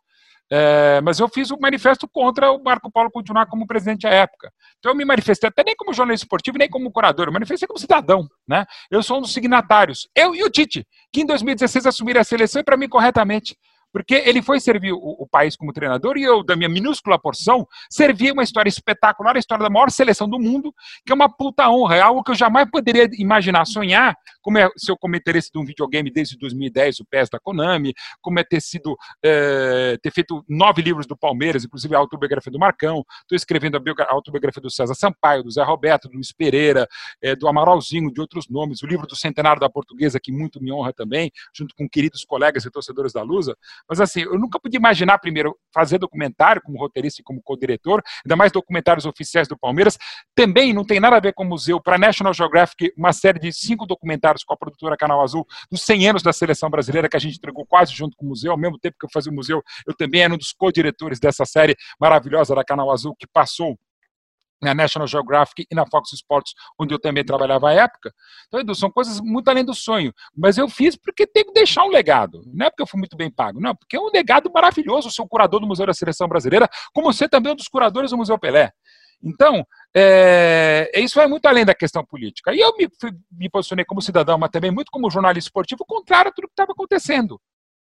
é, mas eu fiz o um manifesto contra o Marco Paulo continuar como presidente à época. Então eu me manifestei até nem como jornalista esportivo, nem como curador, eu manifestei como cidadão. Né? Eu sou um dos signatários, eu e o Tite, que em 2016 assumiram a seleção e para mim corretamente. Porque ele foi servir o, o, país como treinador e eu, da minha minúscula porção, servi uma história espetacular, a história da maior seleção do mundo, que é uma puta honra, é algo que eu jamais poderia imaginar, sonhar, como é se eu cometer esse de um videogame desde 2010, o PES da Konami, como é ter sido, é, ter feito nove livros do Palmeiras, inclusive a autobiografia do Marcão, estou escrevendo a autobiografia do César Sampaio, do Zé Roberto, do Luiz Pereira, é, do Amaralzinho, de outros nomes, o livro do Centenário da Portuguesa, que muito me honra também, junto com queridos colegas e torcedores da Lusa, mas assim, eu nunca podia imaginar, primeiro, fazer documentário como roteirista e como co-diretor, ainda mais documentários oficiais do Palmeiras. Também não tem nada a ver com o museu. Para National Geographic, uma série de cinco documentários com a produtora Canal Azul, dos 100 anos da seleção brasileira, que a gente entregou quase junto com o museu. Ao mesmo tempo que eu fazia o museu, eu também era um dos co-diretores dessa série maravilhosa da Canal Azul, que passou na National Geographic e na Fox Sports, onde eu também trabalhava à época. Então, Edu, são coisas muito além do sonho. Mas eu fiz porque tenho que deixar um legado. Não é porque eu fui muito bem pago, não, porque é um legado maravilhoso. Sou curador do Museu da Seleção Brasileira, como você também é um dos curadores do Museu Pelé. Então, é, isso vai muito além da questão política. E eu me, me posicionei como cidadão, mas também muito como jornalista esportivo, contrário a tudo que estava acontecendo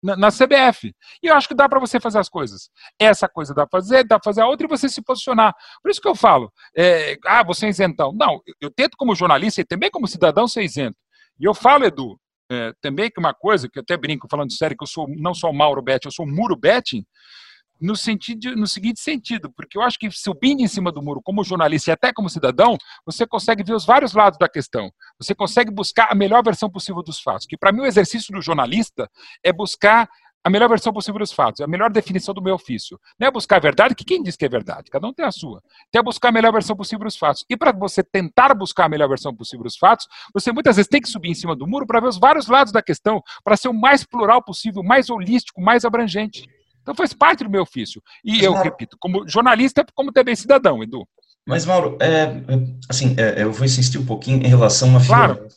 na, CBF. E eu acho que dá para você fazer as coisas. Essa coisa dá para fazer, dá para fazer a outra e você se posicionar. Por isso que eu falo, é, ah, você é isentão. Não, eu, eu tento como jornalista e também como cidadão ser isento. E eu falo, Edu, é, também que uma coisa, que eu até brinco falando sério, que eu sou não sou Mauro Betting, eu sou Muro Betting, no, sentido, no seguinte sentido, porque eu acho que subindo em cima do muro como jornalista e até como cidadão, você consegue ver os vários lados da questão. Você consegue buscar a melhor versão possível dos fatos. Que para mim o exercício do jornalista é buscar a melhor versão possível dos fatos, a melhor definição do meu ofício. Não é buscar a verdade, que quem diz que é verdade? Cada um tem a sua. Então é buscar a melhor versão possível dos fatos. E para você tentar buscar a melhor versão possível dos fatos, você muitas vezes tem que subir em cima do muro para ver os vários lados da questão, para ser o mais plural possível, mais holístico, mais abrangente. Então faz parte do meu ofício. E eu repito, como jornalista, como também cidadão, Edu. Mas, Mauro, é, assim, é, eu vou insistir um pouquinho em relação à claro.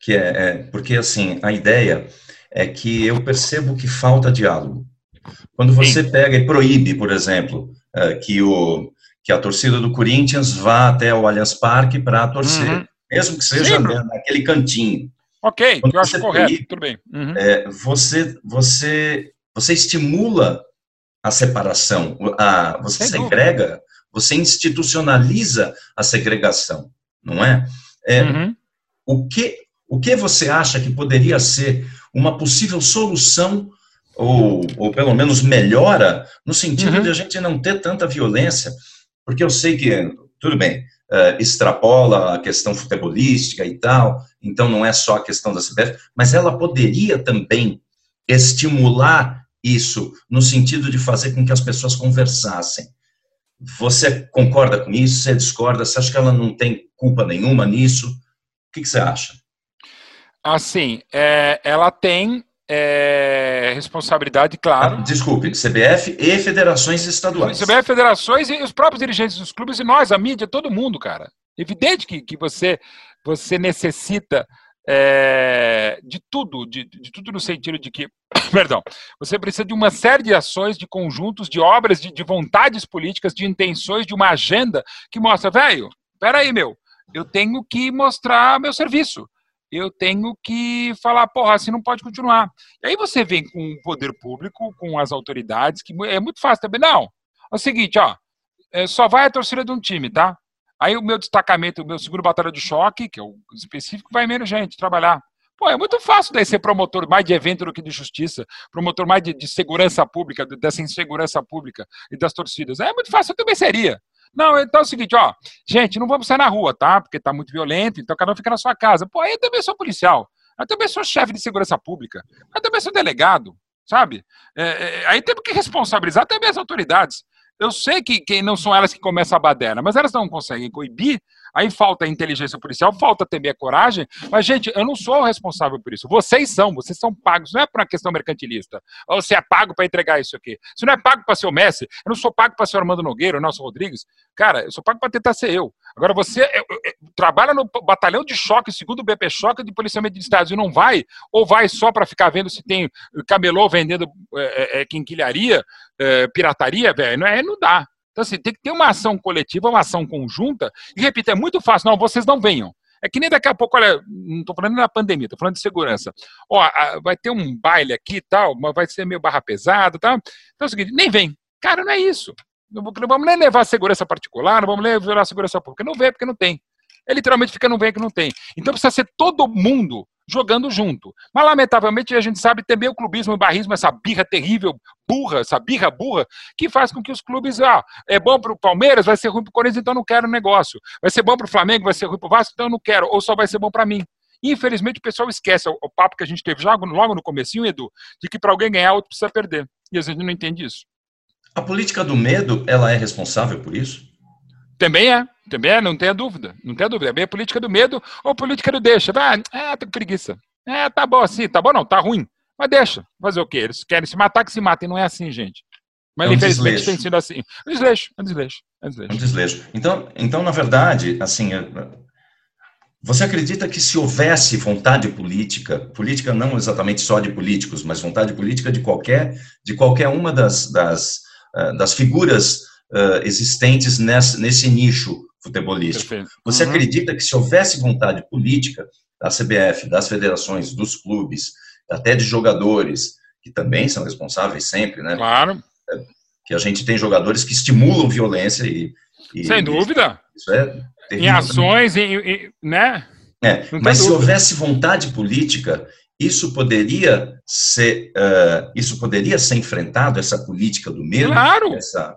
que é, é, porque assim, a ideia é que eu percebo que falta diálogo. Quando você Sim. pega e proíbe, por exemplo, é, que, o, que a torcida do Corinthians vá até o Allianz Parque para torcer, uhum. mesmo que seja Sim. naquele cantinho. Ok, Quando eu acho correto, proíbe, tudo bem. Uhum. É, você, você, você estimula a separação, a, você Sem segrega, dúvida. você institucionaliza a segregação, não é? é uhum. o, que, o que você acha que poderia ser uma possível solução, ou, ou pelo menos melhora, no sentido uhum. de a gente não ter tanta violência? Porque eu sei que, tudo bem, uh, extrapola a questão futebolística e tal, então não é só a questão da CBF, mas ela poderia também estimular isso no sentido de fazer com que as pessoas conversassem. Você concorda com isso? Você discorda? Você acha que ela não tem culpa nenhuma nisso? O que, que você acha? Assim, é, ela tem é, responsabilidade, claro. Ah, desculpe, CBF e federações estaduais. CBF, federações e os próprios dirigentes dos clubes e nós, a mídia, todo mundo, cara. Evidente que, que você, você necessita é, de tudo, de, de, tudo no sentido de que, perdão, você precisa de uma série de ações, de conjuntos, de obras, de, de vontades políticas, de intenções, de uma agenda que mostra, velho, peraí, meu, eu tenho que mostrar meu serviço. Eu tenho que falar, porra, assim não pode continuar. E aí você vem com o poder público, com as autoridades, que é muito fácil também. Não, é o seguinte, ó, é, só vai a torcida de um time, tá? Aí o meu destacamento, o meu segundo batalhão de choque, que é o específico, vai menos gente trabalhar. Pô, é muito fácil daí ser promotor mais de evento do que de justiça, promotor mais de, de segurança pública, dessa insegurança pública e das torcidas. É muito fácil, eu também seria. Não, então é o seguinte, ó, gente, não vamos sair na rua, tá? Porque tá muito violento, então cada um fica na sua casa. Pô, aí eu também sou policial, eu também sou chefe de segurança pública, eu também sou delegado, sabe? É, é, aí temos que responsabilizar também as autoridades. Eu sei que, que não são elas que começam a baderna, mas elas não conseguem coibir Aí falta inteligência policial, falta também a coragem. Mas, gente, eu não sou o responsável por isso. Vocês são, vocês são pagos. Não é para uma questão mercantilista. Ou você é pago para entregar isso aqui. Se não é pago para ser o Messi, eu não sou pago para ser o Armando Nogueira, o Nelson Rodrigues. Cara, eu sou pago para tentar ser eu. Agora, você eu, eu, trabalha no batalhão de choque, segundo o BP Choque de policiamento de estados, e não vai, ou vai só para ficar vendo se tem camelô vendendo é, é, quinquilharia, é, pirataria, velho. Não, é, não dá. Então, assim, tem que ter uma ação coletiva, uma ação conjunta. E, repito, é muito fácil. Não, vocês não venham. É que nem daqui a pouco, olha, não estou falando da pandemia, estou falando de segurança. Ó, vai ter um baile aqui e tal, mas vai ser meio barra pesada tal. Então é o seguinte, nem vem. Cara, não é isso. Não, vamos nem levar segurança particular, não vamos levar segurança pública. Não vem porque não tem. É literalmente fica não vem que não tem. Então precisa ser todo mundo jogando junto. Mas, lamentavelmente, a gente sabe também o clubismo o barrismo, essa birra terrível, burra, essa birra burra, que faz com que os clubes, ah, é bom para o Palmeiras, vai ser ruim para o Corinthians, então não quero negócio. Vai ser bom para o Flamengo, vai ser ruim para o Vasco, então não quero. Ou só vai ser bom para mim. Infelizmente, o pessoal esquece o, o, papo que a gente teve já logo no comecinho, Edu, de que para alguém ganhar, outro precisa perder. E a gente não entende isso. A política do medo, ela é responsável por isso? Também é, também é, não tenha dúvida, não tenha dúvida. É bem a política do medo ou a política do deixa. Ah, é, tô com preguiça. É, tá bom assim, tá bom não, tá ruim. Mas deixa, fazer o quê? Eles querem se matar, que se matem, não é assim, gente. Mas é um infelizmente desleixo. tem sido assim. Um desleixo, um desleixo, um desleixo. Um desleixo. Então, então, na verdade, assim, você acredita que se houvesse vontade política, política não exatamente só de políticos, mas vontade política de qualquer, de qualquer uma das, das, das figuras uh, existentes nesse, nesse nicho futebolístico. Perfeito. Você uhum. acredita que se houvesse vontade política da CBF, das federações, dos clubes, até de jogadores, que também são responsáveis sempre, né? Claro. É, que a gente tem jogadores que estimulam violência e. e Sem dúvida. Isso é em ações, em, em, né? É, mas se houvesse vontade política, isso poderia ser, uh, isso poderia ser enfrentado, essa política do medo? Claro! Essa,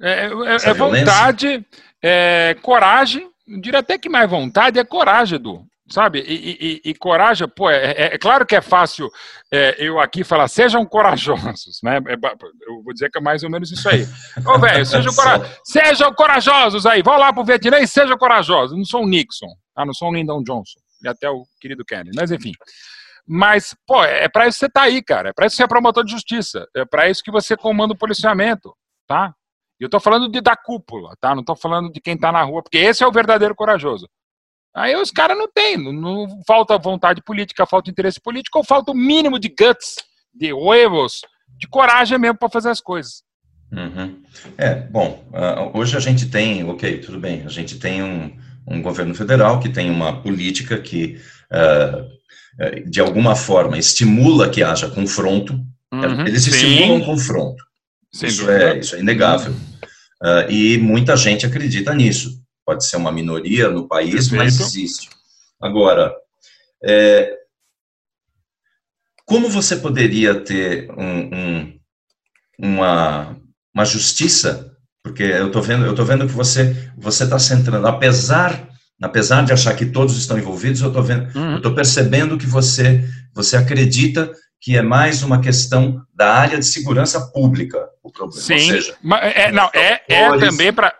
é, é, é vontade, é coragem, diria até que mais vontade é coragem, Edu. Sabe? E, e, e coragem, pô, é, é, é, claro que é fácil é, eu aqui falar, sejam corajosos, né? É eu vou dizer que é mais ou menos isso aí. Ô, velho, sejam, cora sejam corajosos aí, vão lá pro Vietnã e sejam corajosos. Não sou o Nixon, tá? não sou o Lyndon Johnson, e até o querido Kennedy, mas enfim. Mas, pô, é para isso que você tá aí, cara. É para isso que você é promotor de justiça. É para isso que você comanda o policiamento, tá? Eu estou falando de, da cúpula, tá? Não estou falando de quem está na rua, porque esse é o verdadeiro corajoso. Aí os caras não têm, não, não, falta vontade política, falta interesse político, ou falta o mínimo de guts, de huevos, de coragem mesmo para fazer as coisas. Uhum. É, bom, uh, hoje a gente tem, ok, tudo bem, a gente tem um, um governo federal que tem uma política que, uh, de alguma forma, estimula que haja confronto, uhum, eles sim. estimulam confronto. Isso, é, isso é inegável. Uh, e muita gente acredita nisso. Pode ser uma minoria no país, Perfeito. mas existe. Agora, é, como você poderia ter um, um, uma, uma justiça? Porque eu estou vendo, eu tô vendo que você você está centrando, apesar apesar de achar que todos estão envolvidos, eu estou vendo, uhum. eu estou percebendo que você você acredita que é mais uma questão da área de segurança pública o problema. Sim, seja, é, não, é, é também para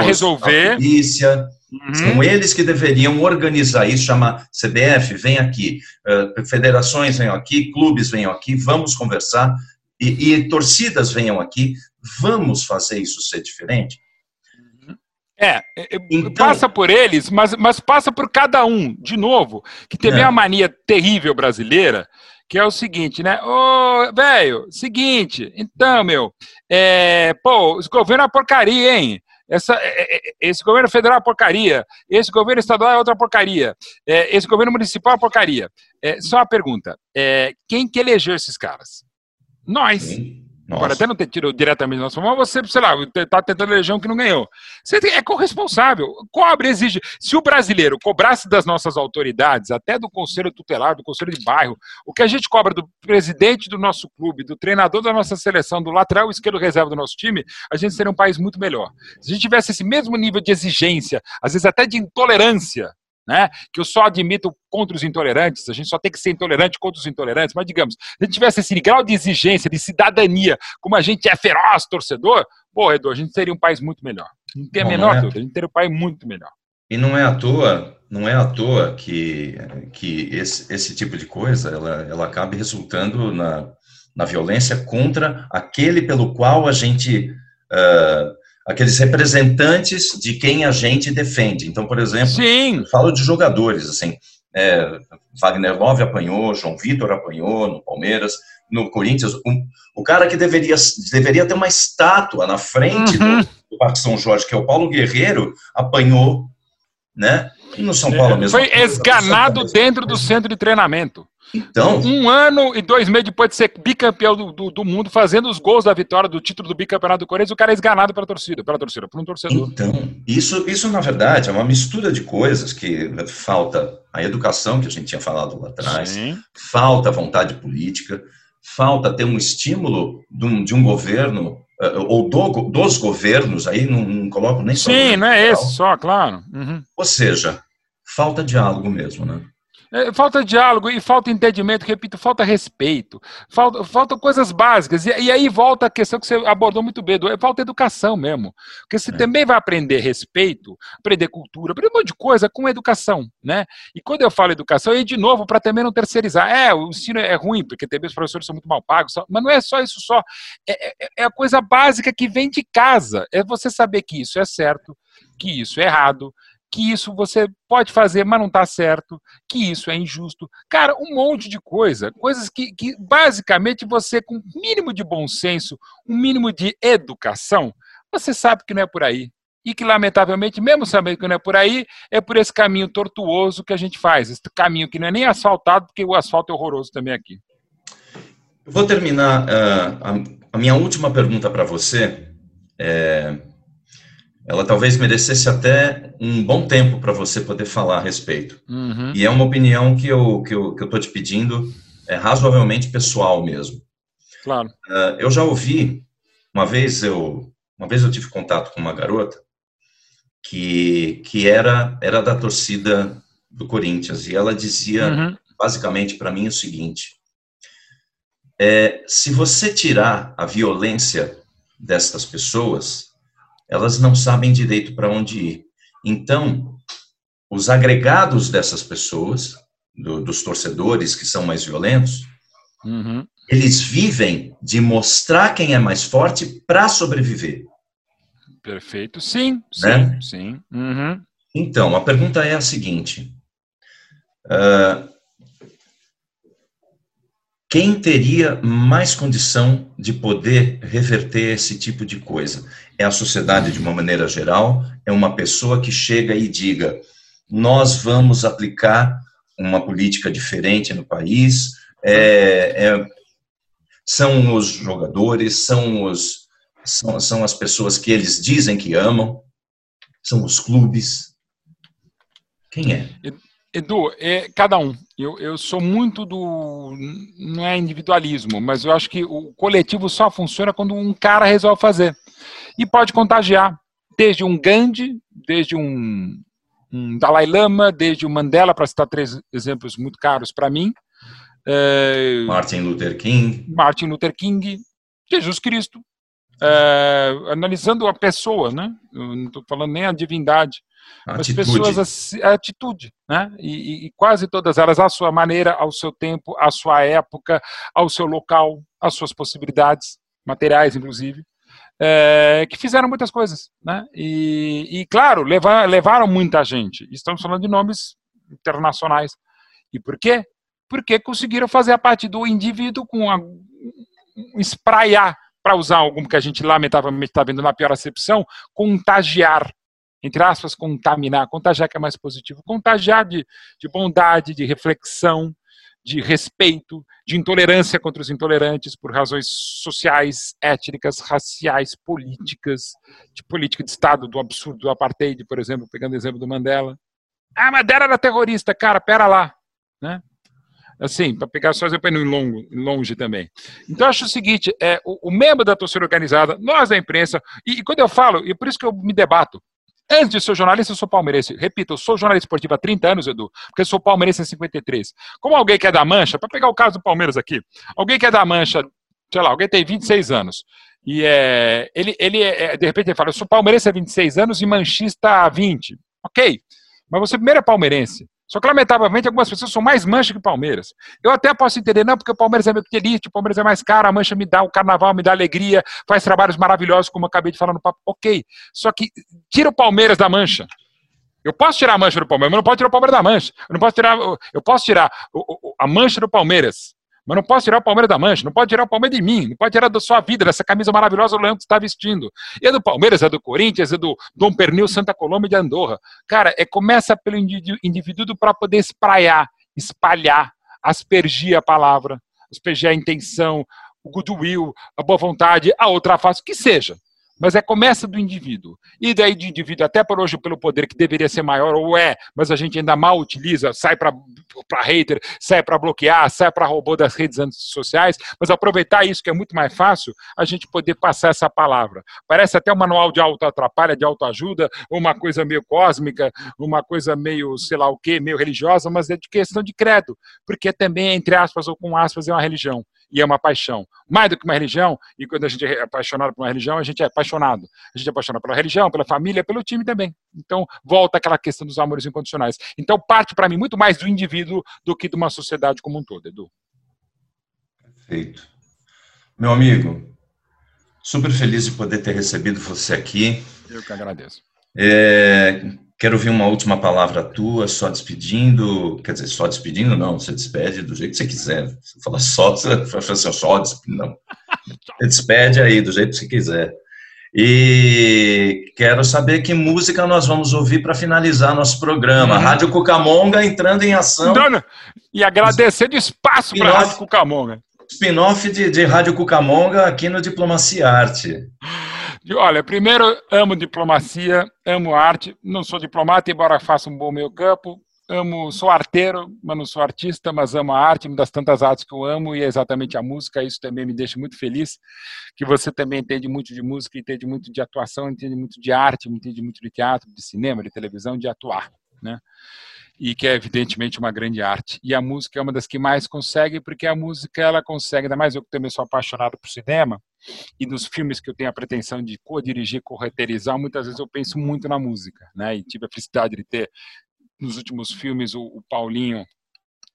resolver. A polícia, uhum. São eles que deveriam organizar isso, chamar CBF, vem aqui, uh, federações venham aqui, clubes venham aqui, vamos conversar, e, e torcidas venham aqui, vamos fazer isso ser diferente. É, é, é, então, passa por eles, mas, mas passa por cada um, de novo, que teve é. uma mania terrível brasileira, que é o seguinte, né? Ô, velho, seguinte, então, meu, é, pô, esse governo é uma porcaria, hein? Essa, é, esse governo federal é uma porcaria, esse governo estadual é outra porcaria, é, esse governo municipal é uma porcaria. É, só uma pergunta: é, quem que elegeu esses caras? Nós. Sim. Nossa. Pode até não ter tirado diretamente nosso mas você, sei lá, está tentando eleger um que não ganhou. Você é corresponsável. Cobre, exige. Se o brasileiro cobrasse das nossas autoridades, até do conselho tutelar, do conselho de bairro, o que a gente cobra do presidente do nosso clube, do treinador da nossa seleção, do lateral esquerdo reserva do nosso time, a gente seria um país muito melhor. Se a gente tivesse esse mesmo nível de exigência, às vezes até de intolerância, né? que eu só admito contra os intolerantes, a gente só tem que ser intolerante contra os intolerantes, mas digamos, se a gente tivesse esse grau de exigência, de cidadania, como a gente é feroz torcedor, pô, Edu, a gente seria um país muito melhor. Não tem a menor é... dúvida, a gente teria um país muito melhor. E não é à toa, não é à toa que, que esse, esse tipo de coisa ela, ela acabe resultando na, na violência contra aquele pelo qual a gente uh, aqueles representantes de quem a gente defende. Então, por exemplo, Sim. falo de jogadores, assim, é, Wagner Love apanhou, João Vitor apanhou no Palmeiras, no Corinthians, um, o cara que deveria, deveria ter uma estátua na frente uhum. do, do Parque São Jorge, que é o Paulo Guerreiro, apanhou, né? E no São Paulo é, mesmo. Foi esganado dentro do centro de treinamento. Então. Um ano e dois meses depois de ser bicampeão do, do, do, mundo, fazendo os gols da vitória do título do bicampeonato do Corinthians, o cara é esganado pela torcida, pela torcida, por um torcedor. Então, isso, isso na verdade é uma mistura de coisas que falta a educação que a gente tinha falado lá atrás, Sim. falta vontade política, falta ter um estímulo de um, de um governo eh, ou do, dos governos, aí não, não coloco nem só. Sim, não é esse só, claro. Uhum. Ou seja, falta diálogo mesmo, né? É, falta diálogo e falta entendimento, repito, falta respeito, falta, faltam coisas básicas. E, e, aí volta a questão que você abordou muito bem, do, é falta educação mesmo. Porque você é. também vai aprender respeito, aprender cultura, aprender um monte de coisa com educação. Né? E quando eu falo educação, aí de novo, para também não terceirizar. É, o ensino é ruim, porque também os professores são muito mal pagos, mas não é só isso só. É, é, é a coisa básica que vem de casa. É você saber que isso é certo, que isso é errado, que isso você pode fazer, mas não está certo, que isso é injusto. Cara, um monte de coisa, coisas que, que basicamente você, com um mínimo de bom senso, um mínimo de educação, você sabe que não é por aí. E que, lamentavelmente, mesmo sabendo que não é por aí, é por esse caminho tortuoso que a gente faz. Esse caminho que não é nem asfaltado, porque o asfalto é horroroso também aqui. Eu vou terminar uh, a, a, minha última pergunta para você. É, ela talvez merecesse até um bom tempo para você poder falar a respeito. Uhum. E é uma opinião que eu que eu que eu tô te pedindo é razoavelmente pessoal mesmo. Claro. Uh, eu já ouvi uma vez eu uma vez eu tive contato com uma garota que que era era da torcida do Corinthians e ela dizia uhum. basicamente para mim o seguinte: é, se você tirar a violência destas pessoas elas não sabem direito para onde ir. Então, os agregados dessas pessoas, do, dos torcedores que são mais violentos, uhum. eles vivem de mostrar quem é mais forte para sobreviver. Perfeito, sim, né? sim, sim. Uhum. Então, a pergunta é a seguinte: uh, quem teria mais condição de poder reverter esse tipo de coisa? É a sociedade de uma maneira geral? É uma pessoa que chega e diga: nós vamos aplicar uma política diferente no país? É, é, são os jogadores, são, os, são, são as pessoas que eles dizem que amam, são os clubes. Quem é? Edu, é cada um. Eu, eu sou muito do. Não é individualismo, mas eu acho que o coletivo só funciona quando um cara resolve fazer. E pode contagiar. Desde um Gandhi, desde um, um Dalai Lama, desde o Mandela, para citar três exemplos muito caros para mim. É, Martin Luther King. Martin Luther King, Jesus Cristo. É, analisando a pessoa, né? Eu não estou falando nem a divindade as pessoas a, atitude, né? E, e, quase todas elas à sua maneira, ao seu tempo, à sua época, ao seu local, às suas possibilidades materiais, inclusive. é, que fizeram muitas coisas, né? E, e claro, levar, levaram muita gente. Estamos falando de nomes internacionais. E por quê? Porque conseguiram fazer a parte do indivíduo com a, um espraiar, para usar algo que a gente lamentavelmente está vendo na pior acepção, contagiar entre aspas, contaminar, contagiar que é mais positivo, contagiar de, de bondade, de reflexão, de respeito, de intolerância contra os intolerantes por razões sociais, étnicas, raciais, políticas, de política de Estado, do absurdo do apartheid, por exemplo, pegando o exemplo do Mandela. Ah, Mandela era terrorista, cara, pera lá, né? Assim, para pegar só exemplo em longo, longe também. Então, acho o seguinte: é, o, o membro da torcida organizada, nós da imprensa, e, e quando eu falo, e por isso que eu me debato, Antes de ser jornalista, eu sou palmeirense. Repito, eu sou jornalista esportivo há 30 anos, Edu, porque eu sou palmeirense há 53. Como alguém que é da Mancha, para pegar o caso do Palmeiras aqui, alguém que é da Mancha, sei lá, alguém tem 26 anos, e é, ele, ele é, de repente ele fala, eu sou palmeirense há 26 anos e manchista há 20. Ok, mas você primeiro é palmeirense. Só que, lamentavelmente, algumas pessoas são mais mancha que Palmeiras. Eu até posso entender, não, porque o Palmeiras é meu elite, o Palmeiras é mais caro, a mancha me dá, o carnaval me dá alegria, faz trabalhos maravilhosos, como eu acabei de falar no papo. Ok. Só que tira o Palmeiras da mancha. Eu posso tirar a mancha do Palmeiras, mas não posso tirar o Palmeiras da mancha. Eu não posso tirar, eu posso tirar a mancha do Palmeiras, mas não posso tirar o Palmeiras da mancha, não pode tirar o Palmeiras de mim, não pode tirar da sua vida, dessa camisa maravilhosa que você está vestindo. E é do Palmeiras, é do Corinthians, é do Dom Pernil, Santa Colômbia de Andorra. Cara, é, começa pelo indivíduo para poder espraiar, espalhar, aspergir a palavra, aspergir a intenção, o goodwill, a boa vontade, a outra face, que seja mas é começa do indivíduo. E daí de indivíduo, até por hoje, pelo poder que deveria ser maior, ou é, mas a gente ainda mal utiliza, sai para hater, sai para bloquear, sai para robô das redes sociais, mas aproveitar isso que é muito mais fácil, a gente poder passar essa palavra. Parece até um manual de auto-atrapalha, de autoajuda, uma coisa meio cósmica, uma coisa meio, sei lá o quê, meio religiosa, mas é de questão de credo, porque também, entre aspas ou com aspas, é uma religião e é uma paixão. Mais do que uma religião, e quando a gente é apaixonado por uma religião, a gente é apaixonado. A gente é apaixonado pela religião, pela família, pelo time também. Então, volta aquela questão dos amores incondicionais. Então, parte para mim muito mais do indivíduo do que de uma sociedade como um todo, Edu. Perfeito. Meu amigo, super feliz de poder ter recebido você aqui. Eu que agradeço. É, Quero ouvir uma última palavra tua, só despedindo. Quer dizer, só despedindo, não. Você despede do jeito que você quiser. Você fala só, você fala assim, só despedindo, não. Você despede aí, do jeito que você quiser. E quero saber que música nós vamos ouvir para finalizar nosso programa. Hum. Rádio Cucamonga entrando em ação. e agradecer de espaço para a Rádio Cucamonga. Spin-off de, de Rádio Cucamonga aqui no Diplomacia Arte. Olha, primeiro, amo diplomacia, amo arte. Não sou diplomata, embora faça um bom meio campo. Amo, sou arteiro, mas não sou artista, mas amo a arte, uma das tantas artes que eu amo, e é exatamente a música. Isso também me deixa muito feliz, que você também entende muito de música, entende muito de atuação, entende muito de arte, entende muito de teatro, de cinema, de televisão, de atuar, né? E que é evidentemente uma grande arte. E a música é uma das que mais consegue, porque a música ela consegue, ainda mais eu que também sou apaixonado por cinema, e nos filmes que eu tenho a pretensão de co-dirigir, co-reterizar, muitas vezes eu penso muito na música, né? E tive a felicidade de ter nos últimos filmes o, o Paulinho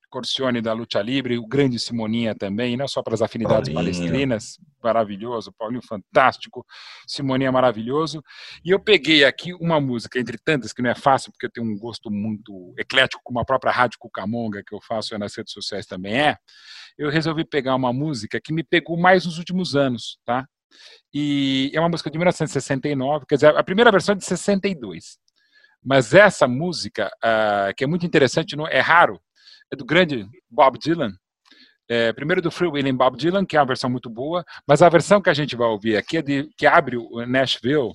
Corcione da Luta Libre, o grande Simoninha também, não só para as afinidades Paulinho. palestrinas, maravilhoso, Paulinho fantástico, Simoninha maravilhoso. E eu peguei aqui uma música, entre tantas, que não é fácil, porque eu tenho um gosto muito eclético, como a própria Rádio Cucamonga, que eu faço nas redes sociais também é. Eu resolvi pegar uma música que me pegou mais nos últimos anos, tá? E é uma música de 1969, quer dizer, a primeira versão é de 62. Mas essa música, uh, que é muito interessante, não é raro é do grande Bob Dylan. É, primeiro do Free Willing Bob Dylan, que é uma versão muito boa, mas a versão que a gente vai ouvir aqui é de, que abre o Nashville,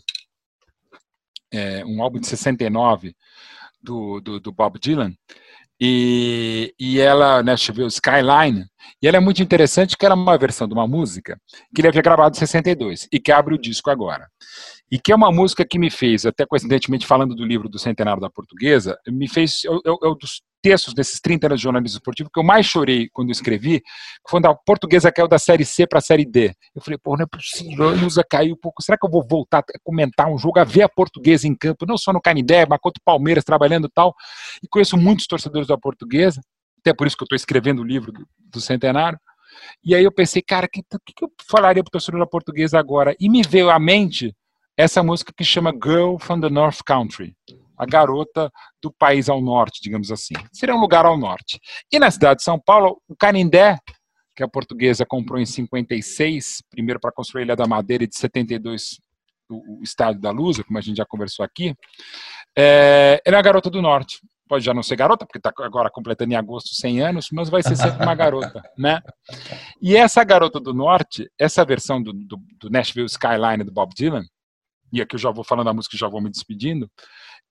é, um álbum de 69 do, do, do Bob Dylan, e, e ela, Nashville Skyline, e ela é muito interessante que era é uma versão de uma música que ele havia gravado em 62 e que abre o disco agora. E que é uma música que me fez, até coincidentemente falando do livro do Centenário da Portuguesa, me fez, é, é dos textos desses 30 anos de jornalismo esportivo que eu mais chorei quando escrevi, quando a portuguesa caiu da série C para a série D. Eu falei, pô, não é possível, a Ilza caiu um pouco. Será que eu vou voltar a comentar um jogo, a ver a portuguesa em campo, não só no Canidé, mas contra o Palmeiras trabalhando e tal? E conheço muitos torcedores da portuguesa, até por isso que eu estou escrevendo o livro do, do Centenário. E aí eu pensei, cara, o que, que, eu falaria para o torcedor portuguesa agora? E me veio à mente essa música que chama Girl from the North Country, a garota do país ao norte, digamos assim. Seria um lugar ao norte. E na cidade de São Paulo, o Canindé, que a portuguesa comprou em 56, primeiro para construir a Ilha da Madeira e de 72 o, o Estádio da Luz, como a gente já conversou aqui, é, ela é a garota do norte. Pode já não ser garota, porque está agora completando em agosto 100 anos, mas vai ser sempre uma garota, né? E essa garota do norte, essa versão do, do, do Nashville Skyline do Bob Dylan, e aqui eu já vou falando a música e já vou me despedindo,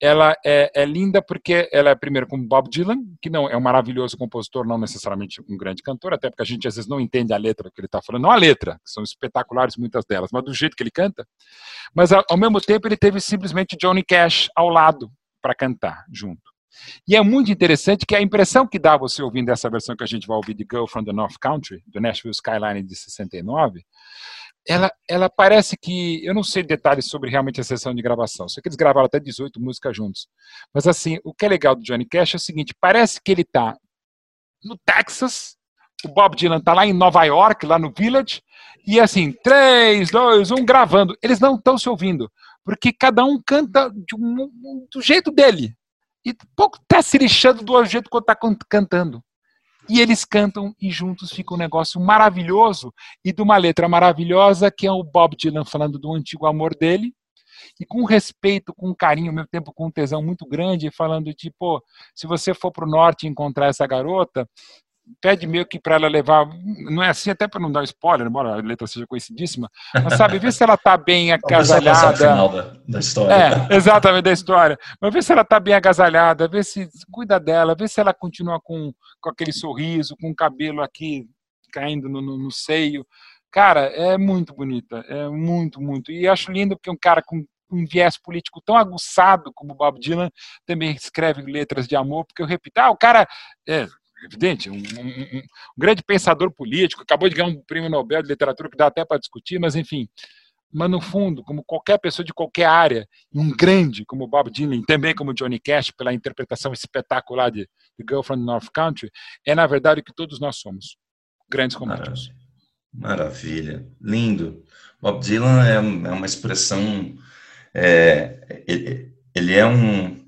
ela é, é, linda porque ela é primeiro com Bob Dylan, que não é um maravilhoso compositor, não necessariamente um grande cantor, até porque a gente às vezes não entende a letra que ele está falando, não a letra, que são espetaculares muitas delas, mas do jeito que ele canta. Mas ao mesmo tempo ele teve simplesmente Johnny Cash ao lado para cantar junto. E é muito interessante que a impressão que dá você ouvindo essa versão que a gente vai ouvir de Girl from the North Country, do Nashville Skyline de 69, ela, ela parece que. Eu não sei detalhes sobre realmente a sessão de gravação. Sei que eles gravaram até 18 músicas juntos. Mas, assim, o que é legal do Johnny Cash é o seguinte: parece que ele está no Texas, o Bob Dylan está lá em Nova York, lá no Village, e assim, 3, 2, 1, gravando. Eles não estão se ouvindo, porque cada um canta um, do jeito dele. E pouco está se lixando do jeito que está cantando. E eles cantam e juntos fica um negócio maravilhoso e de uma letra maravilhosa que é o Bob Dylan falando do antigo amor dele e com respeito, com carinho, ao mesmo tempo com um tesão muito grande, falando de, pô, se você for para o norte encontrar essa garota, pede meio que para ela levar, não é assim até para não dar spoiler, embora a letra seja conhecidíssima, mas sabe, vê se ela está bem agasalhada. final da, da história. É, exatamente, da história. Mas vê se ela está bem agasalhada, vê se cuida dela, vê se ela continua com, com aquele sorriso, com o cabelo aqui caindo no, no, no seio. Cara, é muito bonita, é muito, muito. E acho lindo porque um cara com um viés político tão aguçado como Bob Dylan também escreve letras de amor, porque eu repito, ah, o cara é, evidente, um, um, um, grande pensador político, acabou de ganhar um prêmio Nobel de literatura que dá até para discutir, mas enfim. Mas no fundo, como qualquer pessoa de qualquer área, um grande como Bob Dylan, também como Johnny Cash, pela interpretação espetacular de, de Girl from the North Country, é na verdade o que todos nós somos, grandes românticos. Maravilha, lindo. Bob Dylan é, é uma expressão, é, ele, ele é um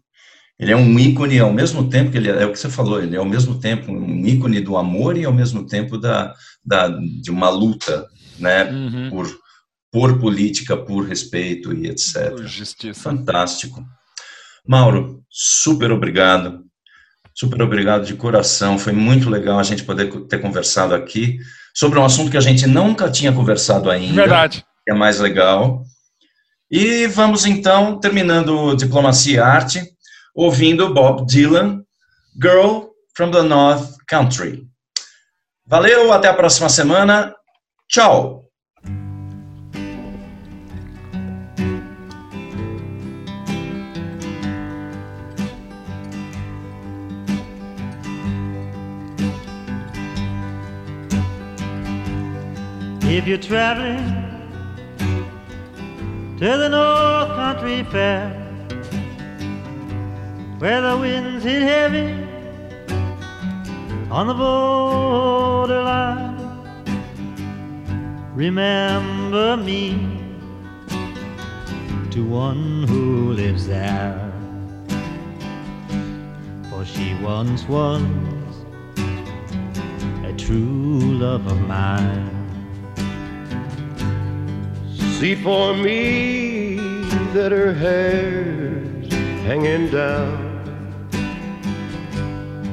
ele é um ícone ao mesmo tempo que ele é, é, o que você falou, ele é ao mesmo tempo um ícone do amor e ao mesmo tempo da, da de uma luta, né, uhum. por por política, por respeito e etc. Por justiça. Fantástico. Mauro, super obrigado. Super obrigado de coração. Foi muito legal a gente poder ter conversado aqui sobre um assunto que a gente nunca tinha conversado ainda. Verdade. Que é mais legal. E vamos então, terminando Diplomacia e Arte, ouvindo Bob Dylan, Girl from the North Country. Valeu, até a próxima semana. Tchau! If you're traveling to the North Country Fair where the winds hit heavy on the borderline. Remember me to one who lives there, for she once was a true love of mine. See for me that her hair's hanging down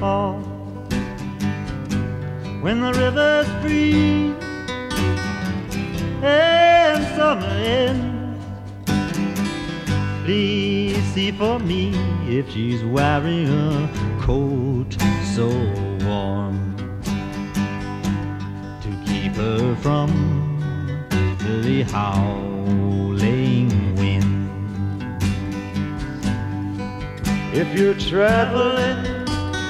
fall, when the rivers freeze and summer ends. Please see for me if she's wearing a coat so warm to keep her from the howling wind. If you're traveling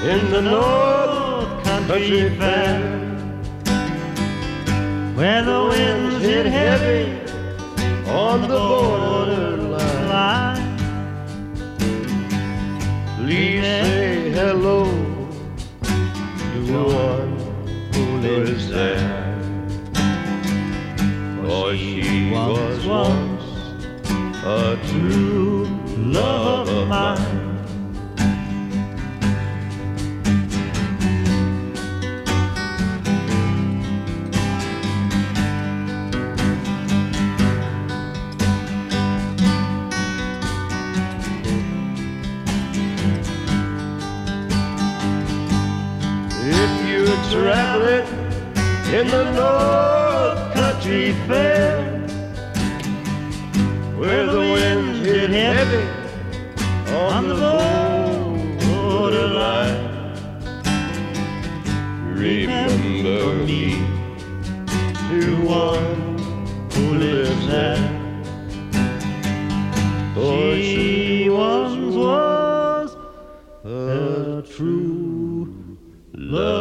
in the North Country Fair, where the winds hit heavy on the borderline, please say hello to one who lives there. For she was once a true love of mine. In the North Country Fair, where the winds hit heavy on the borderline, remember me to one who lives there. For she once was a true love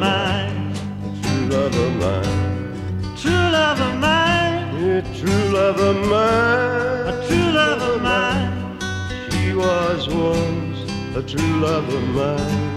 mine. True love of mine. True love of mine. Yeah, true love of mine. A true love of mine. She was once a true love of mine.